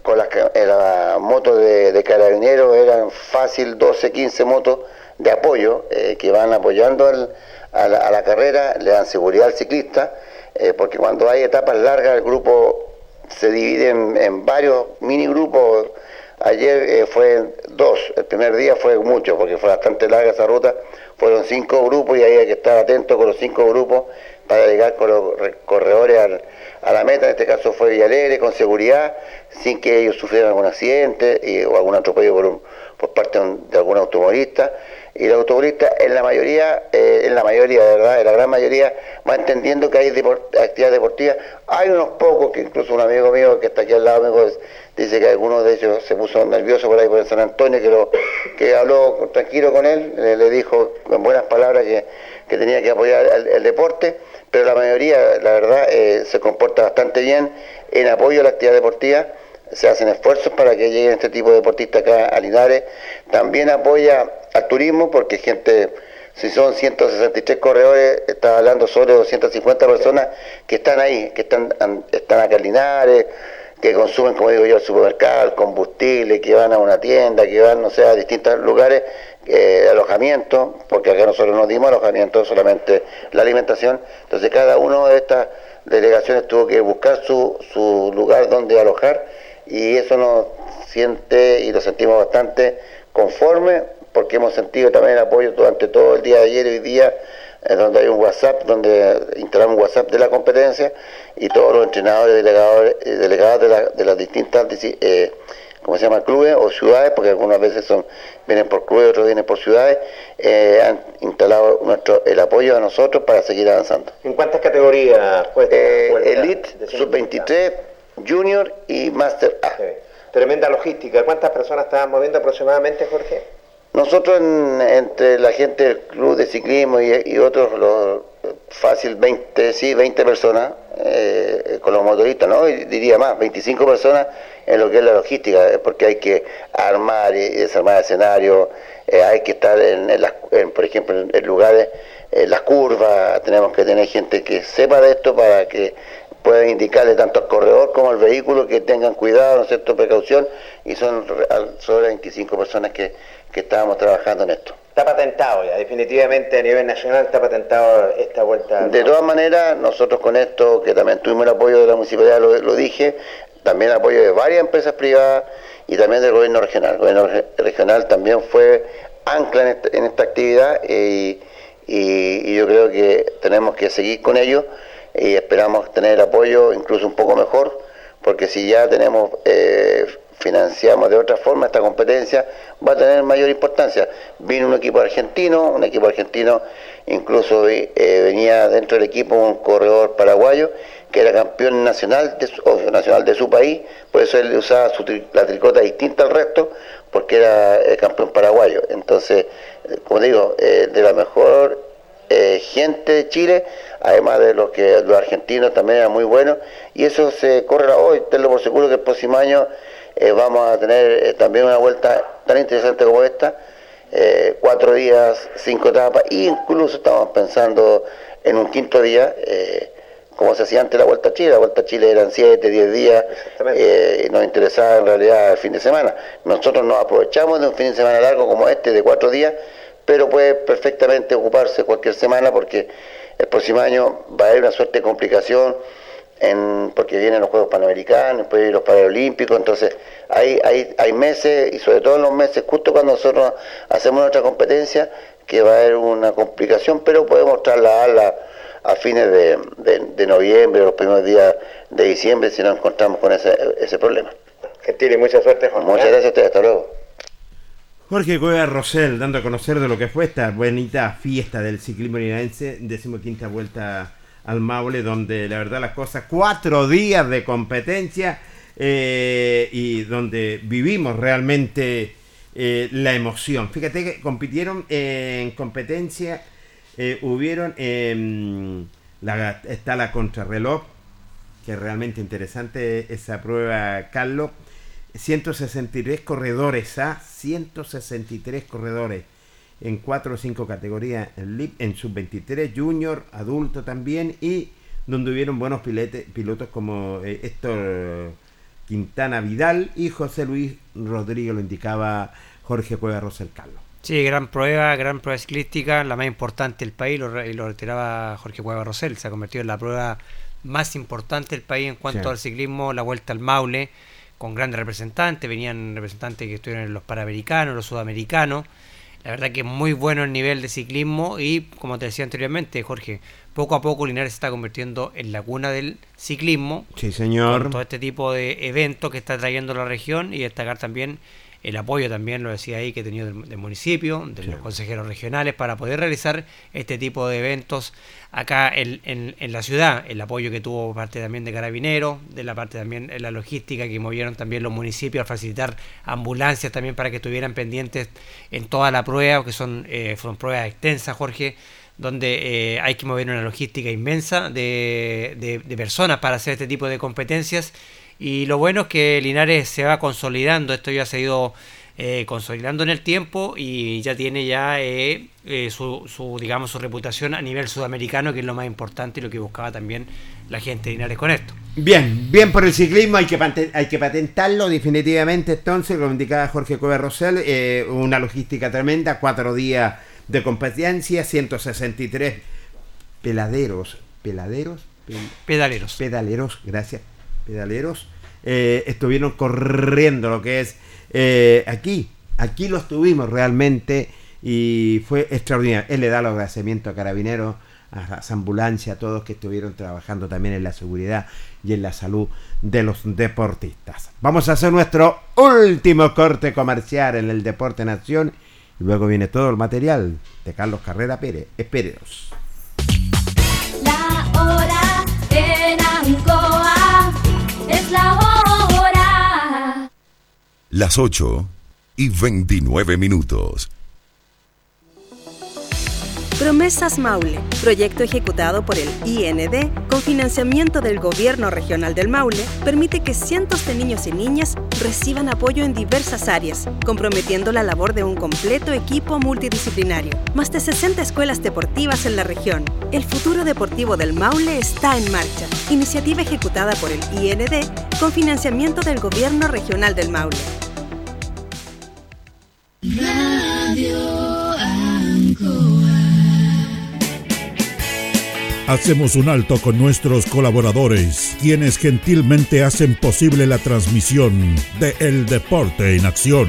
con las la motos de, de carabineros eran fácil 12 15 motos de apoyo eh, que van apoyando a, la, carrera, le dan seguridad al ciclista, eh, porque cuando hay etapas largas el grupo se divide en, varios mini grupos. Ayer eh, fue dos, el primer día fue mucho, porque fue bastante larga esa ruta, fueron cinco grupos y ahí hay que estar atento con los cinco grupos para llegar con los corredores a la meta, en este caso fue Villalere, con seguridad, sin que ellos sufrieran algún accidente o algún atropello por, por parte de algún automovilista y los automovilistas en la mayoría, eh, en la mayoría, verdad, en la gran mayoría, va entendiendo que hay actividad deportiva. Hay unos pocos, que incluso un amigo mío que está aquí al lado mío, dice que algunos de ellos se puso nervioso por ahí por San Antonio, que lo que habló tranquilo con él, le, dijo con buenas palabras que, tenía que apoyar el, deporte, pero la mayoría, la verdad, eh, se comporta bastante bien en apoyo a la actividad deportiva se hacen esfuerzos para que lleguen este tipo de deportistas acá a Linares. También apoya al turismo porque gente, si son 163 corredores, está hablando sobre 250 personas que están ahí, que están, están acá en Linares, que consumen, como digo yo, al supermercado, combustible, que van a una tienda, que van, no sé, a distintos lugares eh, alojamiento, porque acá nosotros no dimos alojamiento, solamente la alimentación. Entonces cada uno de estas delegaciones tuvo que buscar su, su lugar donde alojar y eso nos siente y lo sentimos bastante conforme porque hemos sentido también el apoyo durante todo el día de ayer y hoy día, donde hay un WhatsApp, donde instalamos un WhatsApp de la competencia y todos los entrenadores y delegados, delegados de, las distintas eh, como se llama, clubes o ciudades, porque algunas veces son vienen por clubes, otros vienen por ciudades, eh, han instalado nuestro, el apoyo a nosotros para seguir avanzando. ¿En cuántas categorías cuesta? Eh, Elite, Sub-23, Junior y Master A. Tremenda logística. ¿Cuántas personas estaban moviendo aproximadamente, Jorge? Nosotros, entre la gente del club de ciclismo y, otros, los, fácil 20, sí, 20 personas eh, con los motoristas, ¿no? diría más, 25 personas en lo que es la logística, eh, porque hay que armar y desarmar escenarios, eh, hay que estar, en, por ejemplo, en, lugares, en las curvas, tenemos que tener gente que sepa de esto para que pueda indicarle tanto al corredor como al vehículo que tengan cuidado, ¿no cierto?, precaución, y son sobre 25 personas que que estábamos trabajando en esto. Está patentado ya, definitivamente a nivel nacional está patentado esta vuelta. De todas maneras, nosotros con esto, que también tuvimos el apoyo de la municipalidad, lo, dije, también el apoyo de varias empresas privadas y también del gobierno regional. El gobierno regional también fue ancla en esta, actividad y, yo creo que tenemos que seguir con ello y esperamos tener apoyo incluso un poco mejor, porque si ya tenemos... Eh, financiamos de otra forma esta competencia, va a tener mayor importancia. Vino un equipo argentino, un equipo argentino incluso eh, venía dentro del equipo un corredor paraguayo que era campeón nacional de su, nacional de su país, por eso él usaba la tricota distinta al resto, porque era el campeón paraguayo. Entonces, eh, como digo, eh, de la mejor gente de Chile, además de los que los argentinos también eran muy buenos, y eso se corre hoy, tenlo por seguro que el próximo año eh, vamos a tener eh, también una vuelta tan interesante como esta, eh, cuatro días, cinco etapas, e incluso estamos pensando en un quinto día, como se hacía antes la Vuelta a Chile, la Vuelta a Chile eran siete, diez días, y nos interesaba en realidad el fin de semana. Nosotros nos aprovechamos de un fin de semana largo como este, de cuatro días, pero puede perfectamente ocuparse cualquier semana porque el próximo año va a haber una suerte de complicación porque vienen los Juegos Panamericanos, después los Paralímpicos, entonces hay, hay, hay meses, y sobre todo en los meses, justo cuando nosotros hacemos nuestra competencia, que va a haber una complicación, pero podemos trasladarla a fines de, de, noviembre, los primeros días de diciembre, si no encontramos con ese, ese problema. Gentil y mucha suerte, Juan. Muchas gracias a ustedes, hasta luego. Jorge Cueva Rosell, dando a conocer de lo que fue esta bonita fiesta del ciclismo linarense, decimoquinta vuelta al Maule, donde la verdad las cosas, cuatro días de competencia eh, y donde vivimos realmente eh, la emoción. Fíjate que compitieron en competencia, eh, hubieron, em, la, está la contrarreloj, que es realmente interesante esa prueba, Carlos. 163 corredores, ¿ah? 163 corredores en cuatro o cinco categorías en, LIP, en sub-23, junior, adulto también, y donde hubieron buenos pilotos como eh, Héctor Quintana Vidal y José Luis Rodríguez, lo indicaba Jorge Cueva Rosel Carlos. Sí, gran prueba, gran prueba ciclística, la más importante del país, lo, y lo retiraba Jorge Cueva Rosel, se ha convertido en la prueba más importante del país en cuanto al ciclismo, la vuelta al Maule, con grandes representantes, venían representantes que estuvieron en los Panamericanos, los Sudamericanos, la verdad que es muy bueno el nivel de ciclismo y como te decía anteriormente, Jorge, poco a poco Linares se está convirtiendo en la cuna del ciclismo. Sí, señor. Con todo este tipo de eventos que está trayendo la región y destacar también el apoyo también, lo decía ahí, que he tenido del, municipio, de los consejeros regionales, para poder realizar este tipo de eventos acá en, en, la ciudad. El apoyo que tuvo parte también de Carabineros, de la parte también de la logística que movieron también los municipios a facilitar ambulancias también para que estuvieran pendientes en toda la prueba, que son, eh, fueron pruebas extensas, Jorge donde eh, hay que mover una logística inmensa de, de, de personas para hacer este tipo de competencias y lo bueno es que Linares se va consolidando, esto ya se ha ido eh, consolidando en el tiempo y ya tiene ya eh, eh, su, su, digamos, su reputación a nivel sudamericano, que es lo más importante y lo que buscaba también la gente de Linares con esto. Bien, bien por el ciclismo, hay que, hay que patentarlo definitivamente entonces, como indicaba Jorge Cueva Rosell, una logística tremenda, cuatro días de competencia, 163 peladeros, peladeros, pedaleros. Pedaleros, gracias pedaleros, eh, estuvieron corriendo lo que es eh, aquí. Aquí lo estuvimos realmente y fue extraordinario. Él le da los agradecimientos a Carabineros, a las ambulancias, a todos que estuvieron trabajando también en la seguridad y en la salud de los deportistas. Vamos a hacer nuestro último corte comercial en el Deporte Nación y luego viene todo el material de Carlos Carrera Pérez. Espérenos. Es la hora. Las 8 y 29 minutos. Promesas Maule, proyecto ejecutado por el IND con financiamiento del Gobierno Regional del Maule, permite que cientos de niños y niñas reciban apoyo en diversas áreas, comprometiendo la labor de un completo equipo multidisciplinario. Más de 60 escuelas deportivas en la región. El futuro deportivo del Maule está en marcha. Iniciativa ejecutada por el IND con financiamiento del Gobierno Regional del Maule. Radio Ancoa. Hacemos un alto con nuestros colaboradores, quienes gentilmente hacen posible la transmisión de El Deporte en Acción.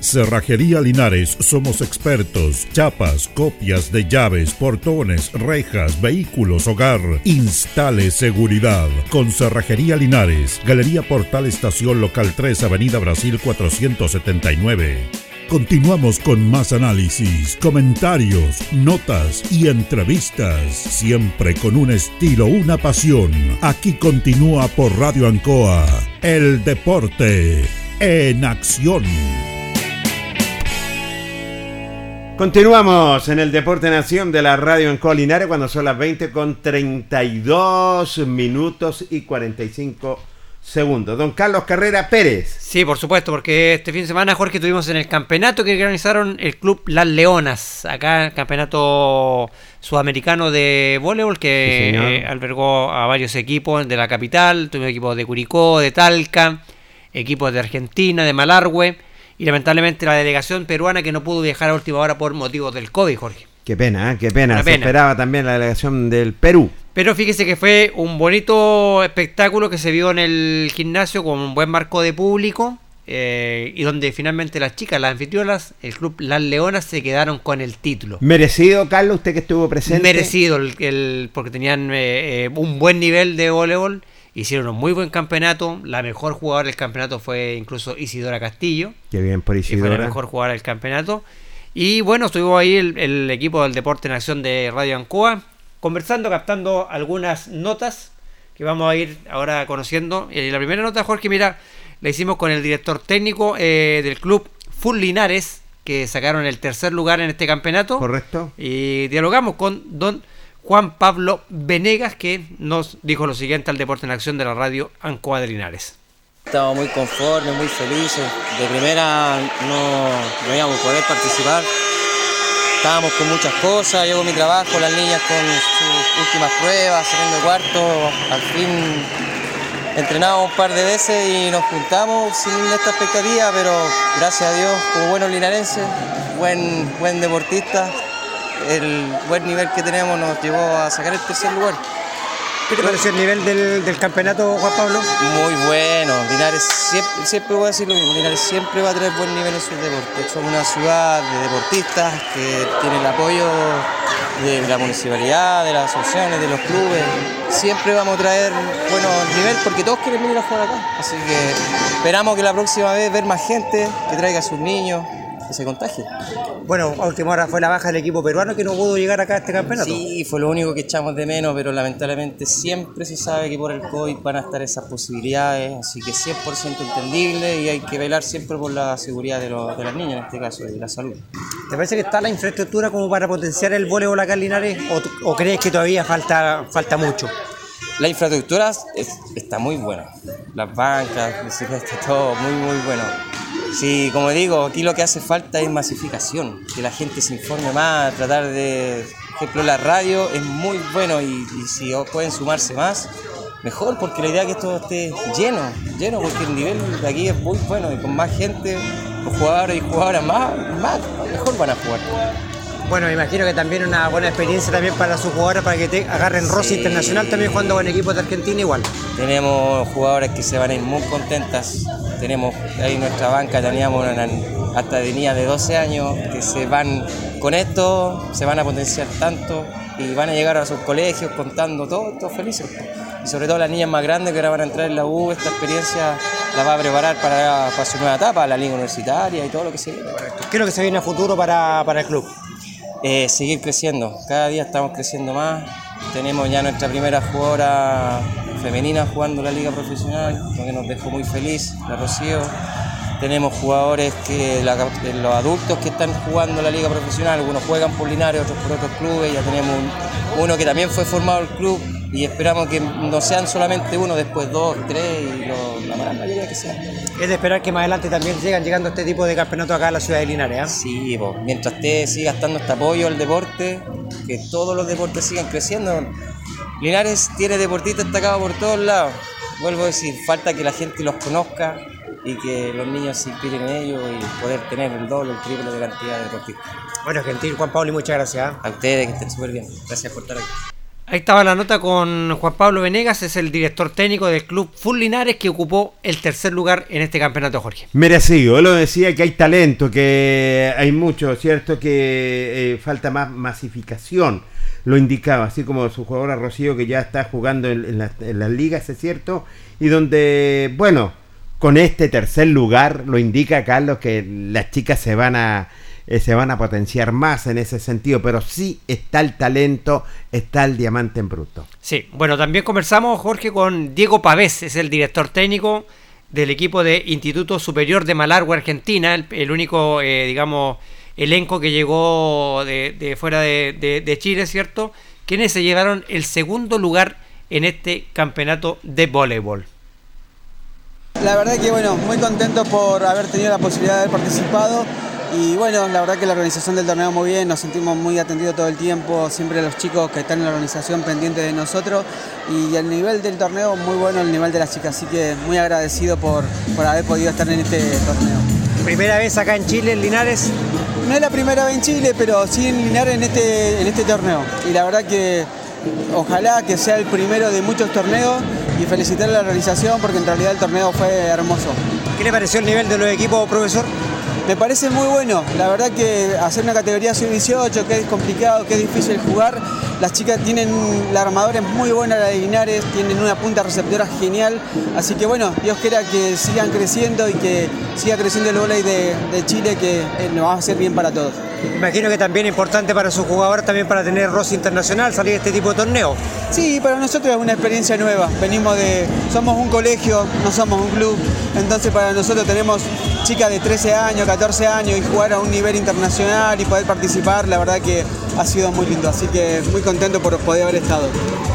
Cerrajería Linares, somos expertos. Chapas, copias de llaves, portones, rejas, vehículos, hogar. Instale seguridad. Con Cerrajería Linares, Galería Portal Estación Local 3, Avenida Brasil 479. Continuamos con más análisis, comentarios, notas y entrevistas, siempre con un estilo, una pasión. Aquí continúa por Radio Ancoa, el deporte en acción. Continuamos en el Deporte Nación de la radio en Colinares cuando son las 20 con 32 minutos y 45 segundos. Don Carlos Carrera Pérez. Sí, por supuesto, porque este fin de semana, Jorge, tuvimos en el campeonato que organizaron el club Las Leonas, acá el campeonato sudamericano de voleibol que Sí, eh, albergó a varios equipos de la capital, tuvimos equipos de Curicó, de Talca, equipos de Argentina, de Malargüe y lamentablemente la delegación peruana que no pudo viajar a última hora por motivos del COVID, Jorge. Qué pena, ¿eh? qué pena. Una Se pena. esperaba también la delegación del Perú. Pero fíjese que fue un bonito espectáculo que se vio en el gimnasio con un buen marco de público eh, y donde finalmente las chicas, las anfitrionas, el club Las Leonas se quedaron con el título. Merecido, Carlos, usted que estuvo presente. Merecido, el, el- porque tenían eh, eh, un buen nivel de voleibol hicieron un muy buen campeonato. La mejor jugadora del campeonato fue incluso Isidora Castillo. Qué bien por Isidora. fue la mejor jugadora del campeonato. Y bueno, estuvo ahí el, equipo del Deporte en Acción de Radio Ancoa, conversando, captando algunas notas que vamos a ir ahora conociendo. Y la primera nota, Jorge, mira, la hicimos con el director técnico eh, del club Full Linares, que sacaron el tercer lugar en este campeonato. Correcto. Y dialogamos con don Juan Pablo Venegas, que nos dijo lo siguiente al Deporte en Acción de la radio Ancoa de Linares. Estamos muy conformes, muy felices. De primera no, no íbamos a poder participar. Estábamos con muchas cosas, llevo mi trabajo, las niñas con sus últimas pruebas, saliendo cuarto. Al fin entrenamos un par de veces y nos juntamos sin esta expectativa, pero gracias a Dios, como buenos linarenses, buen, buen deportista, el buen nivel que tenemos nos llevó a sacar el tercer lugar. ¿Qué te parece el nivel del, campeonato, Juan Pablo? Muy bueno. Linares siempre, siempre voy a decir lo mismo. Linares siempre va a tener buen nivel en sus deportes. Somos una ciudad de deportistas que tiene el apoyo de la municipalidad, de las asociaciones, de los clubes. Siempre vamos a traer buenos niveles porque todos quieren venir a jugar acá. Así que esperamos que la próxima vez ver más gente que traiga a sus niños, se contagie. Bueno, a última hora fue la baja del equipo peruano que no pudo llegar acá a este campeonato. Sí, fue lo único que echamos de menos, pero lamentablemente siempre se sabe que por el COVID van a estar esas posibilidades, así que 100% entendible y hay que velar siempre por la seguridad de, los, de las niñas, en este caso, y de la salud. ¿Te parece que está la infraestructura como para potenciar el voleibol acá en Linares o, o crees que todavía falta, falta mucho? La infraestructura está muy buena. Las bancas, está todo muy, muy bueno. Sí, como digo, aquí lo que hace falta es masificación, que la gente se informe más, tratar de, por ejemplo, la radio es muy bueno y, si pueden sumarse más, mejor, porque la idea es que esto esté lleno, lleno, porque el nivel de aquí es muy bueno y con más gente, los jugadores y jugadoras más, más mejor van a jugar. Bueno, me imagino que también una buena experiencia también para sus jugadores para que te agarren Rossi Internacional también jugando con equipos de Argentina igual. Tenemos jugadores que se van a ir muy contentas. Tenemos ahí nuestra banca, teníamos hasta de niñas de 12 años que se van con esto, se van a potenciar tanto y van a llegar a sus colegios contando todo, todos felices. Y sobre todo las niñas más grandes que ahora van a entrar en la U, esta experiencia la va a preparar para, su nueva etapa, la liga universitaria y todo lo que se viene. ¿Qué es lo que se viene a futuro para, para el club? Eh, seguir creciendo. Cada día estamos creciendo más. Tenemos ya nuestra primera jugadora femenina jugando la liga profesional, lo que nos dejó muy feliz, la Rocío. Tenemos jugadores que los adultos que están jugando la liga profesional, algunos juegan por Linares, otros por otros clubes, ya tenemos uno que también fue formado el club y esperamos que no sean solamente uno, después dos, tres y la mayoría que sean. Es de esperar que más adelante también sigan llegando este tipo de campeonatos acá a la ciudad de Linares. ¿eh? Sí, mientras usted siga estando este apoyo al deporte, que todos los deportes sigan creciendo. Linares tiene deportistas destacados por todos lados. Vuelvo a decir, falta que la gente los conozca y que los niños se inspiren en ellos y poder tener el doble, el triple de cantidad de deportistas. Bueno, gentil Juan Pablo y muchas gracias. ¿eh? A ustedes que estén súper bien. Gracias por estar aquí. Ahí estaba la nota con Juan Pablo Venegas, es el director técnico del club Full Linares que ocupó el tercer lugar en este campeonato, Jorge. Merecido, él lo decía que hay talento, que hay mucho, ¿cierto? Que eh, falta más masificación, lo indicaba, así como su jugadora Rocío que ya está jugando en, las ligas, es cierto, y donde, bueno, con este tercer lugar lo indica Carlos que las chicas se van a eh, se van a potenciar más en ese sentido, pero sí está el talento, está el diamante en bruto. Sí, bueno, también conversamos, Jorge, con Diego Pavés, es el director técnico del equipo de Instituto Superior de Malargüe, Argentina, el, único, eh, digamos, elenco que llegó de, fuera de, de Chile, ¿cierto? Quienes se llevaron el segundo lugar en este campeonato de voleibol. La verdad que bueno, muy contento por haber tenido la posibilidad de haber participado y bueno, la verdad que la organización del torneo muy bien, nos sentimos muy atendidos todo el tiempo, siempre los chicos que están en la organización pendientes de nosotros y el nivel del torneo muy bueno, el nivel de las chicas, así que muy agradecido por, por haber podido estar en este torneo. ¿Primera vez acá en Chile, en Linares? No es la primera vez en Chile, pero sí en Linares en este, en este torneo. Y la verdad que ojalá que sea el primero de muchos torneos y felicitar a la organización porque en realidad el torneo fue hermoso. ¿Qué le pareció el nivel de los equipos, profesor? Me parece muy bueno, la verdad que hacer una categoría sub-18, que es complicado, que es difícil jugar, las chicas tienen, la armadora es muy buena, la de Linares, tienen una punta receptora genial, así que bueno, Dios quiera que sigan creciendo y que siga creciendo el volei de, Chile, que eh, nos va a hacer bien para todos. Imagino que también es importante para sus jugadores también para tener roce internacional, salir de este tipo de torneo. Sí, para nosotros es una experiencia nueva. Venimos de. Somos un colegio, no somos un club. Entonces, para nosotros tenemos chicas de 13 años, 14 años y jugar a un nivel internacional y poder participar, la verdad que ha sido muy lindo. Así que muy contento por poder haber estado.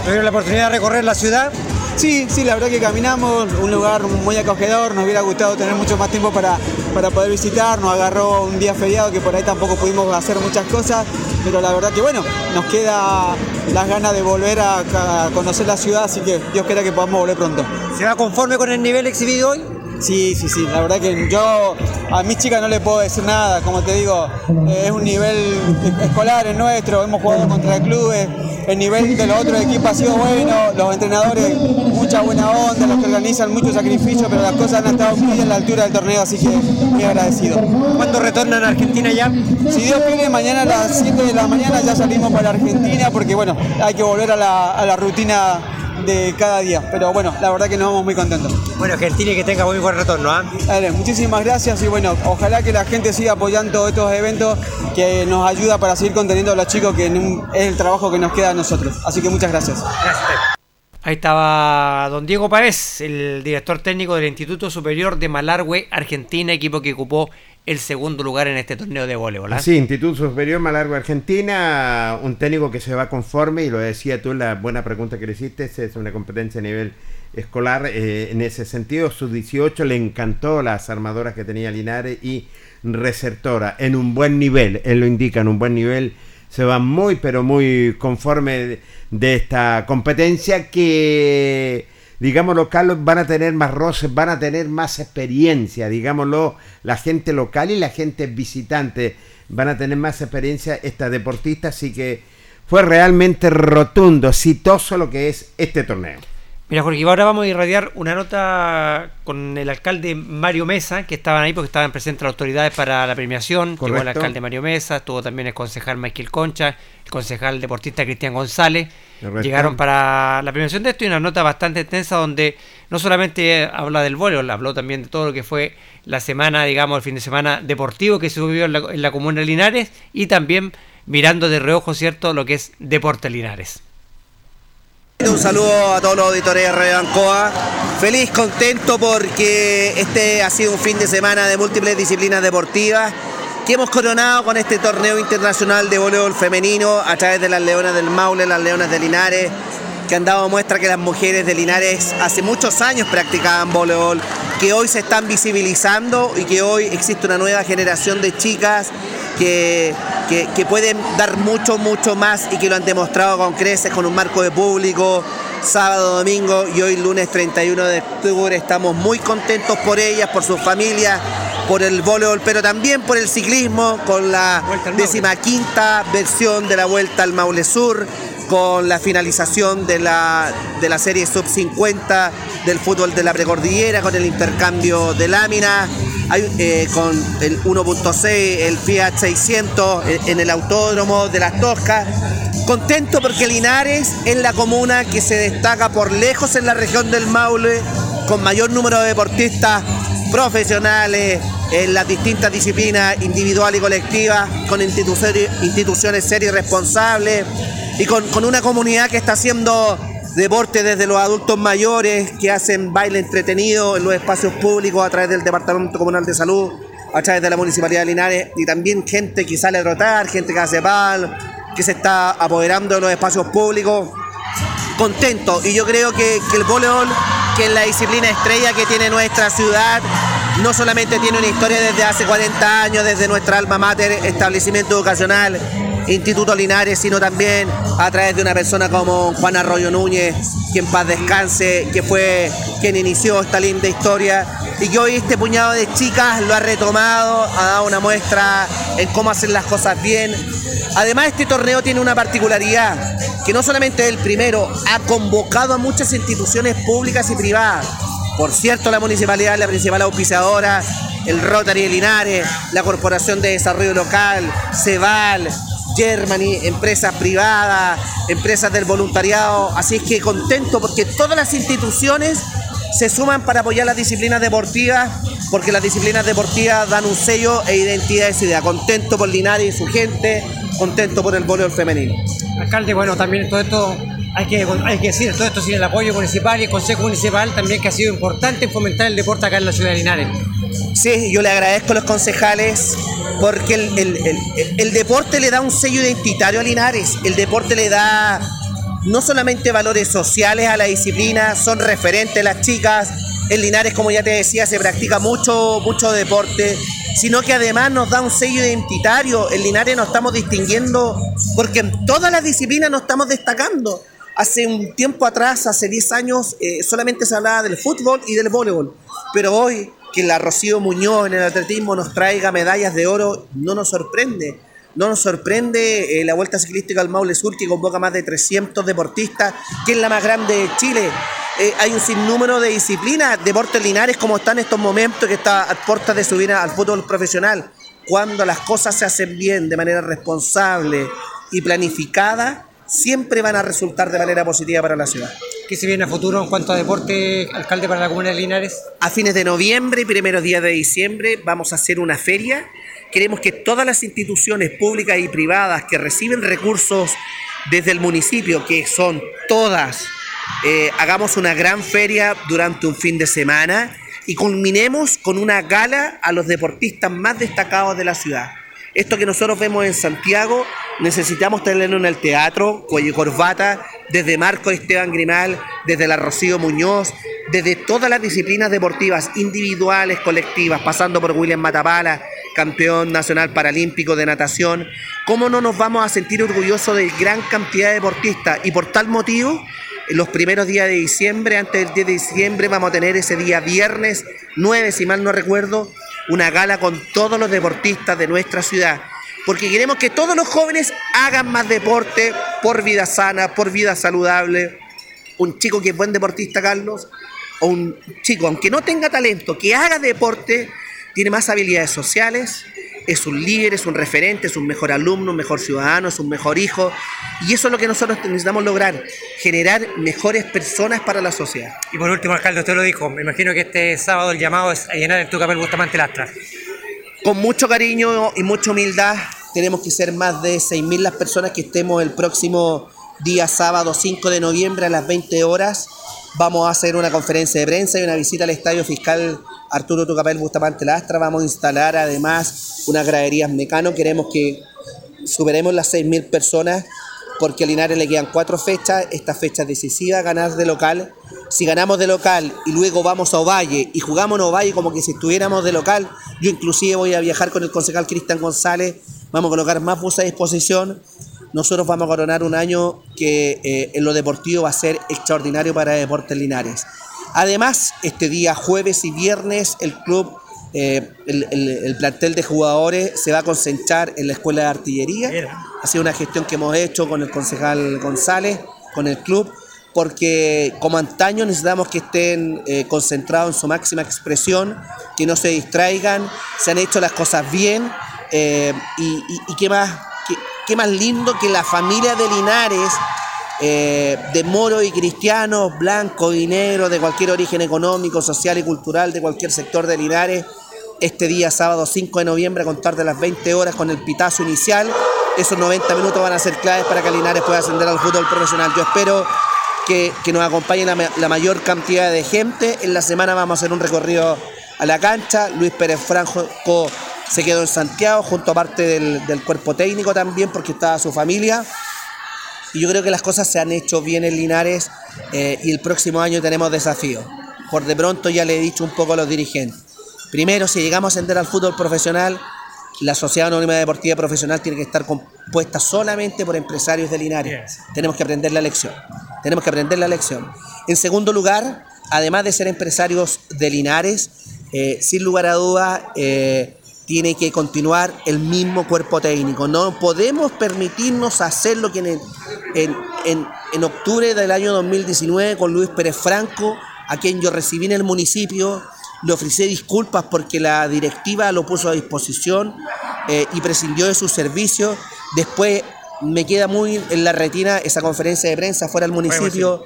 ¿Tuvieron la oportunidad de recorrer la ciudad? Sí, sí, la verdad que caminamos, un lugar muy acogedor, nos hubiera gustado tener mucho más tiempo para, para poder visitar, nos agarró un día feriado que por ahí tampoco pudimos hacer muchas cosas, pero la verdad que bueno, nos queda las ganas de volver a, a conocer la ciudad, así que Dios quiera que podamos volver pronto. ¿Se va conforme con el nivel exhibido hoy? Sí, sí, sí, la verdad que yo a mis chicas no le puedo decir nada, como te digo, eh, es un nivel escolar el nuestro, hemos jugado contra clubes, el nivel de los otros equipos ha sido bueno, los entrenadores, mucha buena onda, los que organizan mucho sacrificio, pero las cosas han estado muy a la altura del torneo, así que muy agradecido. ¿Cuándo retornan a Argentina ya? Si Dios quiere, mañana a las 7 de la mañana ya salimos para Argentina, porque bueno, hay que volver a la, a la rutina de cada día. Pero bueno, la verdad que nos vamos muy contentos. Bueno, Argentina y que tenga muy buen retorno. ¿ah? Dale, muchísimas gracias y bueno, ojalá que la gente siga apoyando estos eventos que nos ayuda para seguir conteniendo a los chicos, que es el trabajo que nos queda a nosotros. Así que muchas gracias. Ahí estaba don Diego Páez, el director técnico del Instituto Superior de Malargüe, Argentina, equipo que ocupó el segundo lugar en este torneo de voleibol. ¿ah? Sí, Instituto Superior Malargüe Argentina, un técnico que se va conforme, y lo decía tú en la buena pregunta que le hiciste, es una competencia a nivel escolar. eh, en ese sentido, sus 18 le encantó las armadoras que tenía Linares y Receptora, en un buen nivel, él lo indica, en un buen nivel. Se va muy, pero muy conforme de esta competencia que digámoslo, Carlos, van a tener más roces, van a tener más experiencia, digámoslo, la gente local y la gente visitante van a tener más experiencia esta deportista, así que fue realmente rotundo, exitoso lo que es este torneo. Mira, Jorge, ahora vamos a irradiar una nota con el alcalde Mario Mesa, que estaban ahí porque estaban presentes las autoridades para la premiación. Estuvo el Correcto. alcalde Mario Mesa, estuvo también el concejal Michael Concha, el concejal deportista Cristian González. Correcto. Llegaron para la premiación de esto y una nota bastante extensa donde no solamente habla del voleibol, habló también de todo lo que fue la semana, digamos, el fin de semana deportivo que se vivió en la, en la comuna de Linares y también mirando de reojo, ¿cierto?, lo que es Deporte Linares. Un saludo a todos los auditores de Radio Ancoa. Feliz, contento porque este ha sido un fin de semana de múltiples disciplinas deportivas que hemos coronado con este torneo internacional de voleibol femenino a través de las Leonas del Maule, las Leonas de Linares, que han dado muestra que las mujeres de Linares hace muchos años practicaban voleibol, que hoy se están visibilizando y que hoy existe una nueva generación de chicas que, que, que pueden dar mucho, mucho más y que lo han demostrado con creces, con un marco de público, sábado, domingo y hoy lunes 31 de octubre. Estamos muy contentos por ellas, por sus familias, por el voleibol, pero también por el ciclismo, con la decimaquinta versión de la Vuelta al Maule Sur, con la finalización de la, de la serie sub 50 del fútbol de la precordillera, con el intercambio de láminas, eh, con el 1.6, el Fiat 600 en- en el autódromo de las Toscas. Contento porque Linares es la comuna que se destaca por lejos en la región del Maule, con mayor número de deportistas profesionales en las distintas disciplinas individual y colectiva, con instituciones, serias y responsables, y con, con una comunidad que está haciendo deporte desde los adultos mayores, que hacen baile entretenido en los espacios públicos a través del Departamento Comunal de Salud, a través de la Municipalidad de Linares, y también gente que sale a trotar, gente que hace pal, que se está apoderando de los espacios públicos. Contento. Y yo creo que, que el voleibol, que es la disciplina estrella que tiene nuestra ciudad, no solamente tiene una historia desde hace 40 años, desde nuestra alma mater, establecimiento educacional, Instituto Linares, sino también a través de una persona como Juan Arroyo Núñez, quien paz descanse, que fue quien inició esta linda historia y que hoy este puñado de chicas lo ha retomado, ha dado una muestra en cómo hacer las cosas bien. Además, este torneo tiene una particularidad, que no solamente es el primero, ha convocado a muchas instituciones públicas y privadas. Por cierto, la municipalidad la principal auspiciadora, el Rotary de Linares, la Corporación de Desarrollo Local, CEVAL, Germany, empresas privadas, empresas del voluntariado. Así es que contento porque todas las instituciones se suman para apoyar las disciplinas deportivas, porque las disciplinas deportivas dan un sello e identidad de ciudad. Contento por Linares y su gente, contento por el voleibol femenino. Alcalde, bueno, también todo esto hay que, hay que decir, todo esto sin el apoyo municipal y el Consejo Municipal también que ha sido importante en fomentar el deporte acá en la ciudad de Linares. Sí, yo le agradezco a los concejales porque el, el- el- deporte le da un sello identitario a Linares, el deporte le da no solamente valores sociales a la disciplina, son referentes las chicas, en Linares, como ya te decía, se practica mucho, mucho deporte, sino que además nos da un sello identitario. En Linares nos estamos distinguiendo porque en todas las disciplinas nos estamos destacando. Hace un tiempo atrás, hace 10 años, eh, solamente se hablaba del fútbol y del voleibol. Pero hoy, que la Rocío Muñoz en el atletismo nos traiga medallas de oro, no nos sorprende. No nos sorprende eh, la Vuelta Ciclística al Maule Sur, que convoca más de 300 deportistas, que es la más grande de Chile. Eh, hay un sinnúmero de disciplinas, deportes linares como está en estos momentos, que está a puertas de subir al fútbol profesional. Cuando las cosas se hacen bien, de manera responsable y planificada, siempre van a resultar de manera positiva para la ciudad. ¿Qué se viene a futuro en cuanto a deporte, alcalde para la comuna de Linares? A fines de noviembre y primeros días de diciembre vamos a hacer una feria. Queremos que todas las instituciones públicas y privadas que reciben recursos desde el municipio, que son todas, eh, hagamos una gran feria durante un fin de semana y culminemos con una gala a los deportistas más destacados de la ciudad. Esto que nosotros vemos en Santiago, necesitamos tenerlo en el teatro, cuello y corbata, desde Marco Esteban Grimal, desde la Rocío Muñoz, desde todas las disciplinas deportivas, individuales, colectivas, pasando por William Matapala, campeón nacional paralímpico de natación. ¿Cómo no nos vamos a sentir orgullosos de gran cantidad de deportistas? Y por tal motivo, los primeros días de diciembre, antes del 10 de diciembre, vamos a tener ese día viernes 9, si mal no recuerdo, una gala con todos los deportistas de nuestra ciudad. Porque queremos que todos los jóvenes hagan más deporte por vida sana, por vida saludable. Un chico que es buen deportista, Carlos, o un chico, aunque no tenga talento, que haga deporte, tiene más habilidades sociales, es un líder, es un referente, es un mejor alumno, un mejor ciudadano, es un mejor hijo. Y eso es lo que nosotros necesitamos lograr, generar mejores personas para la sociedad. Y por último, alcalde, usted lo dijo, me imagino que este sábado el llamado es a llenar el Tucapel Bustamante Lastra. Con mucho cariño y mucha humildad, tenemos que ser más de 6.000 las personas que estemos el próximo día sábado 5 de noviembre a las 20 horas. Vamos a hacer una conferencia de prensa y una visita al Estadio Fiscal Arturo Tucapel Bustamante Lastra. Vamos a instalar además unas graderías mecano. Queremos que superemos las 6.000 personas porque a Linares le quedan cuatro fechas. Esta fecha es decisiva, ganar de local. Si ganamos de local y luego vamos a Ovalle y jugamos en Ovalle como que si estuviéramos de local, yo inclusive voy a viajar con el concejal Cristian González. Vamos a colocar más buses a disposición. Nosotros vamos a coronar un año que eh, en lo deportivo va a ser extraordinario para Deportes Linares. Además, este día jueves y viernes el club, eh, el, el- el plantel de jugadores se va a concentrar en la escuela de artillería. Ha sido una gestión que hemos hecho con el concejal González, con el club, porque como antaño necesitamos que estén eh, concentrados en su máxima expresión, que no se distraigan, se han hecho las cosas bien eh, y, y- y qué más, qué, qué más lindo que la familia de Linares eh, de moros y cristianos, blancos y negros, de cualquier origen económico, social y cultural, de cualquier sector de Linares, este día sábado 5 de noviembre a contar de las 20 horas con el pitazo inicial. Esos 90 minutos van a ser claves para que Linares pueda ascender al fútbol profesional. Yo espero que, que nos acompañe la, ma- la mayor cantidad de gente. En la semana vamos a hacer un recorrido a la cancha. Luis Pérez Franco se quedó en Santiago junto a parte del, del cuerpo técnico también porque estaba su familia. Y yo creo que las cosas se han hecho bien en Linares eh, y el próximo año tenemos desafíos. Por de pronto ya le he dicho un poco a los dirigentes. Primero, si llegamos a ascender al fútbol profesional, la Sociedad Anónima Deportiva Profesional tiene que estar compuesta solamente por empresarios de Linares. Tenemos que aprender la lección. Tenemos que aprender la lección. En segundo lugar, además de ser empresarios de Linares, eh, sin lugar a duda, eh, tiene que continuar el mismo cuerpo técnico. No podemos permitirnos hacer lo que en, en, en- en octubre del año 2019 con Luis Pérez Franco, a quien yo recibí en el municipio, le ofrecí disculpas porque la directiva lo puso a disposición eh, y prescindió de sus servicios Después me queda muy en la retina esa conferencia de prensa fuera del municipio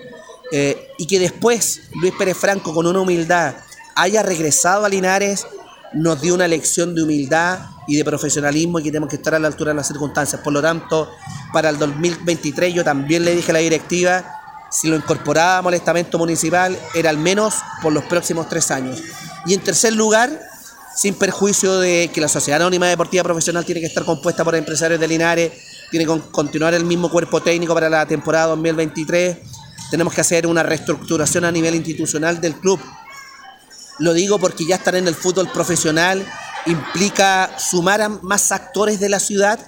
eh, y que después Luis Pérez Franco con una humildad haya regresado a Linares nos dio una lección de humildad y de profesionalismo y que tenemos que estar a la altura de las circunstancias. Por lo tanto, para el 2023 yo también le dije a la directiva, si lo incorporábamos al estamento municipal, era al menos por los próximos tres años. Y en tercer lugar, sin perjuicio de que la Sociedad Anónima Deportiva Profesional tiene que estar compuesta por empresarios de Linares, tiene que continuar el mismo cuerpo técnico para la temporada 2023, tenemos que hacer una reestructuración a nivel institucional del club. Lo digo porque ya estar en el fútbol profesional implica sumar a más actores de la ciudad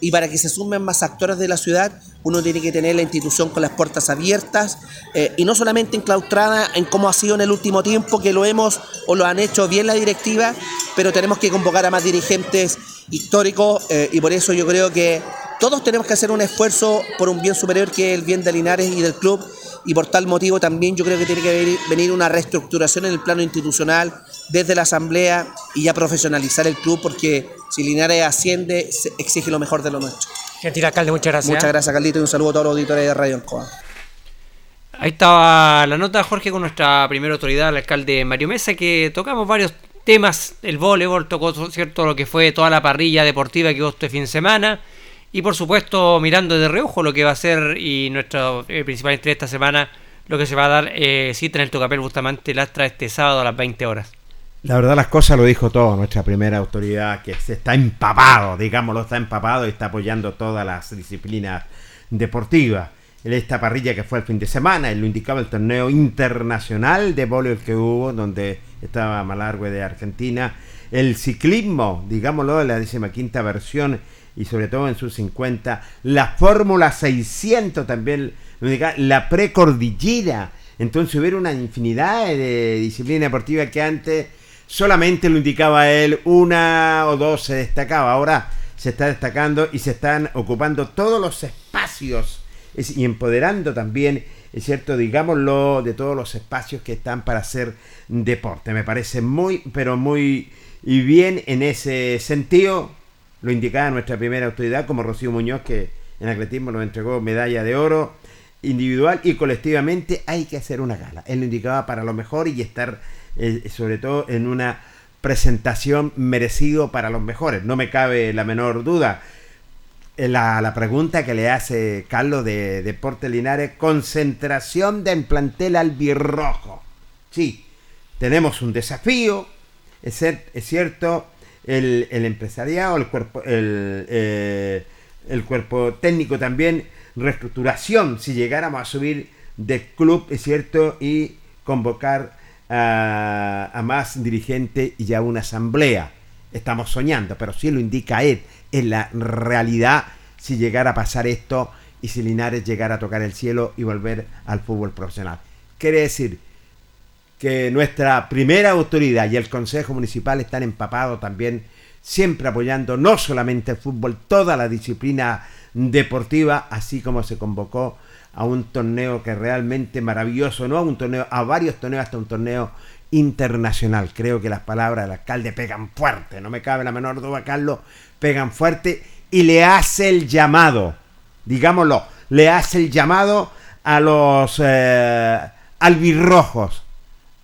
y para que se sumen más actores de la ciudad uno tiene que tener la institución con las puertas abiertas eh, y no solamente enclaustrada en cómo ha sido en el último tiempo que lo hemos o lo han hecho bien la directiva, pero tenemos que convocar a más dirigentes históricos eh, y por eso yo creo que todos tenemos que hacer un esfuerzo por un bien superior que es el bien de Linares y del club y por tal motivo también yo creo que tiene que venir una reestructuración en el plano institucional desde la asamblea y ya profesionalizar el club porque si Linares asciende exige lo mejor de lo nuestro. Gentil alcalde, muchas gracias. Muchas gracias, Carlito, y un saludo a todos los auditores de Radio Ancoa. Ahí estaba la nota, Jorge, con nuestra primera autoridad, el alcalde Mario Mesa, que tocamos varios temas. El voleibol tocó, ¿cierto?, lo que fue toda la parrilla deportiva que hubo este fin de semana. Y por supuesto, mirando de reojo lo que va a ser y nuestro eh, principal interés esta semana, lo que se va a dar eh, cita en el Tocapel Bustamante Lastra este sábado a las 20 horas. La verdad las cosas lo dijo todo nuestra primera autoridad, que se está empapado, digámoslo, está empapado y está apoyando todas las disciplinas deportivas. En esta parrilla que fue el fin de semana, él lo indicaba el torneo internacional de voleibol que hubo, donde estaba Malargue de Argentina, el ciclismo, digámoslo, la décima quinta versión y sobre todo en sus 50, la Fórmula 600 también, la precordillera. Entonces hubiera una infinidad de disciplinas deportivas que antes solamente lo indicaba él, una o dos se destacaba. Ahora se está destacando y se están ocupando todos los espacios y empoderando también, es cierto, digámoslo, de todos los espacios que están para hacer deporte. Me parece muy, pero muy y bien en ese sentido. Lo indicaba nuestra primera autoridad, como Rocío Muñoz, que en atletismo nos entregó medalla de oro individual y colectivamente hay que hacer una gala. Él lo indicaba para lo mejor y estar eh, sobre todo en una presentación merecido para los mejores. No me cabe la menor duda. Eh, la, la pregunta que le hace Carlos de Deporte Linares, concentración del plantel albirrojo. Sí, tenemos un desafío, es, es cierto, el, el, empresariado, el cuerpo, el, eh, el cuerpo técnico también, reestructuración, si llegáramos a subir de club, es cierto, y convocar a, más dirigentes y a una asamblea. Estamos soñando, pero si lo indica él. En la realidad, si llegara a pasar esto y si Linares llegara a tocar el cielo y volver al fútbol profesional. Quiere decir que nuestra primera autoridad y el Consejo Municipal están empapados también, siempre apoyando no solamente el fútbol, toda la disciplina deportiva, así como se convocó a un torneo que realmente maravilloso, no a un torneo, a varios torneos, hasta un torneo internacional. Creo que las palabras del alcalde pegan fuerte, no me cabe la menor duda, Carlos, pegan fuerte y le hace el llamado, digámoslo, le hace el llamado a los eh, albirrojos,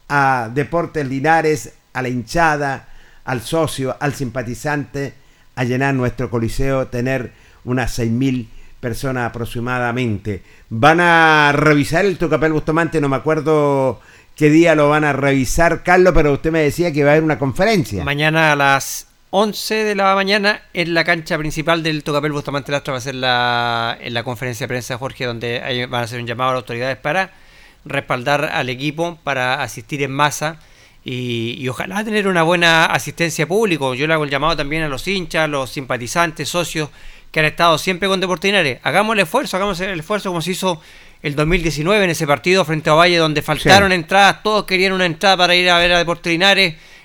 a Deportes Linares, a la hinchada, al socio, al simpatizante, a llenar nuestro coliseo, tener unas 6.000 personas aproximadamente. Van a revisar el Tocapel Bustamante, no me acuerdo qué día lo van a revisar, Carlos, pero usted me decía que va a haber una conferencia. Mañana a las 11 de la mañana en la cancha principal del Tocapel Bustamante Lastra va a ser la, en la conferencia de prensa, Jorge, donde van a hacer un llamado a las autoridades para respaldar al equipo, para asistir en masa. Y, y, ojalá tener una buena asistencia público. Yo le hago el llamado también a los hinchas, los simpatizantes, socios que han estado siempre con Deportes Hagamos el esfuerzo, hagamos el esfuerzo como se hizo el 2019 en ese partido frente a Valle donde faltaron entradas, todos querían una entrada para ir a ver a Deportes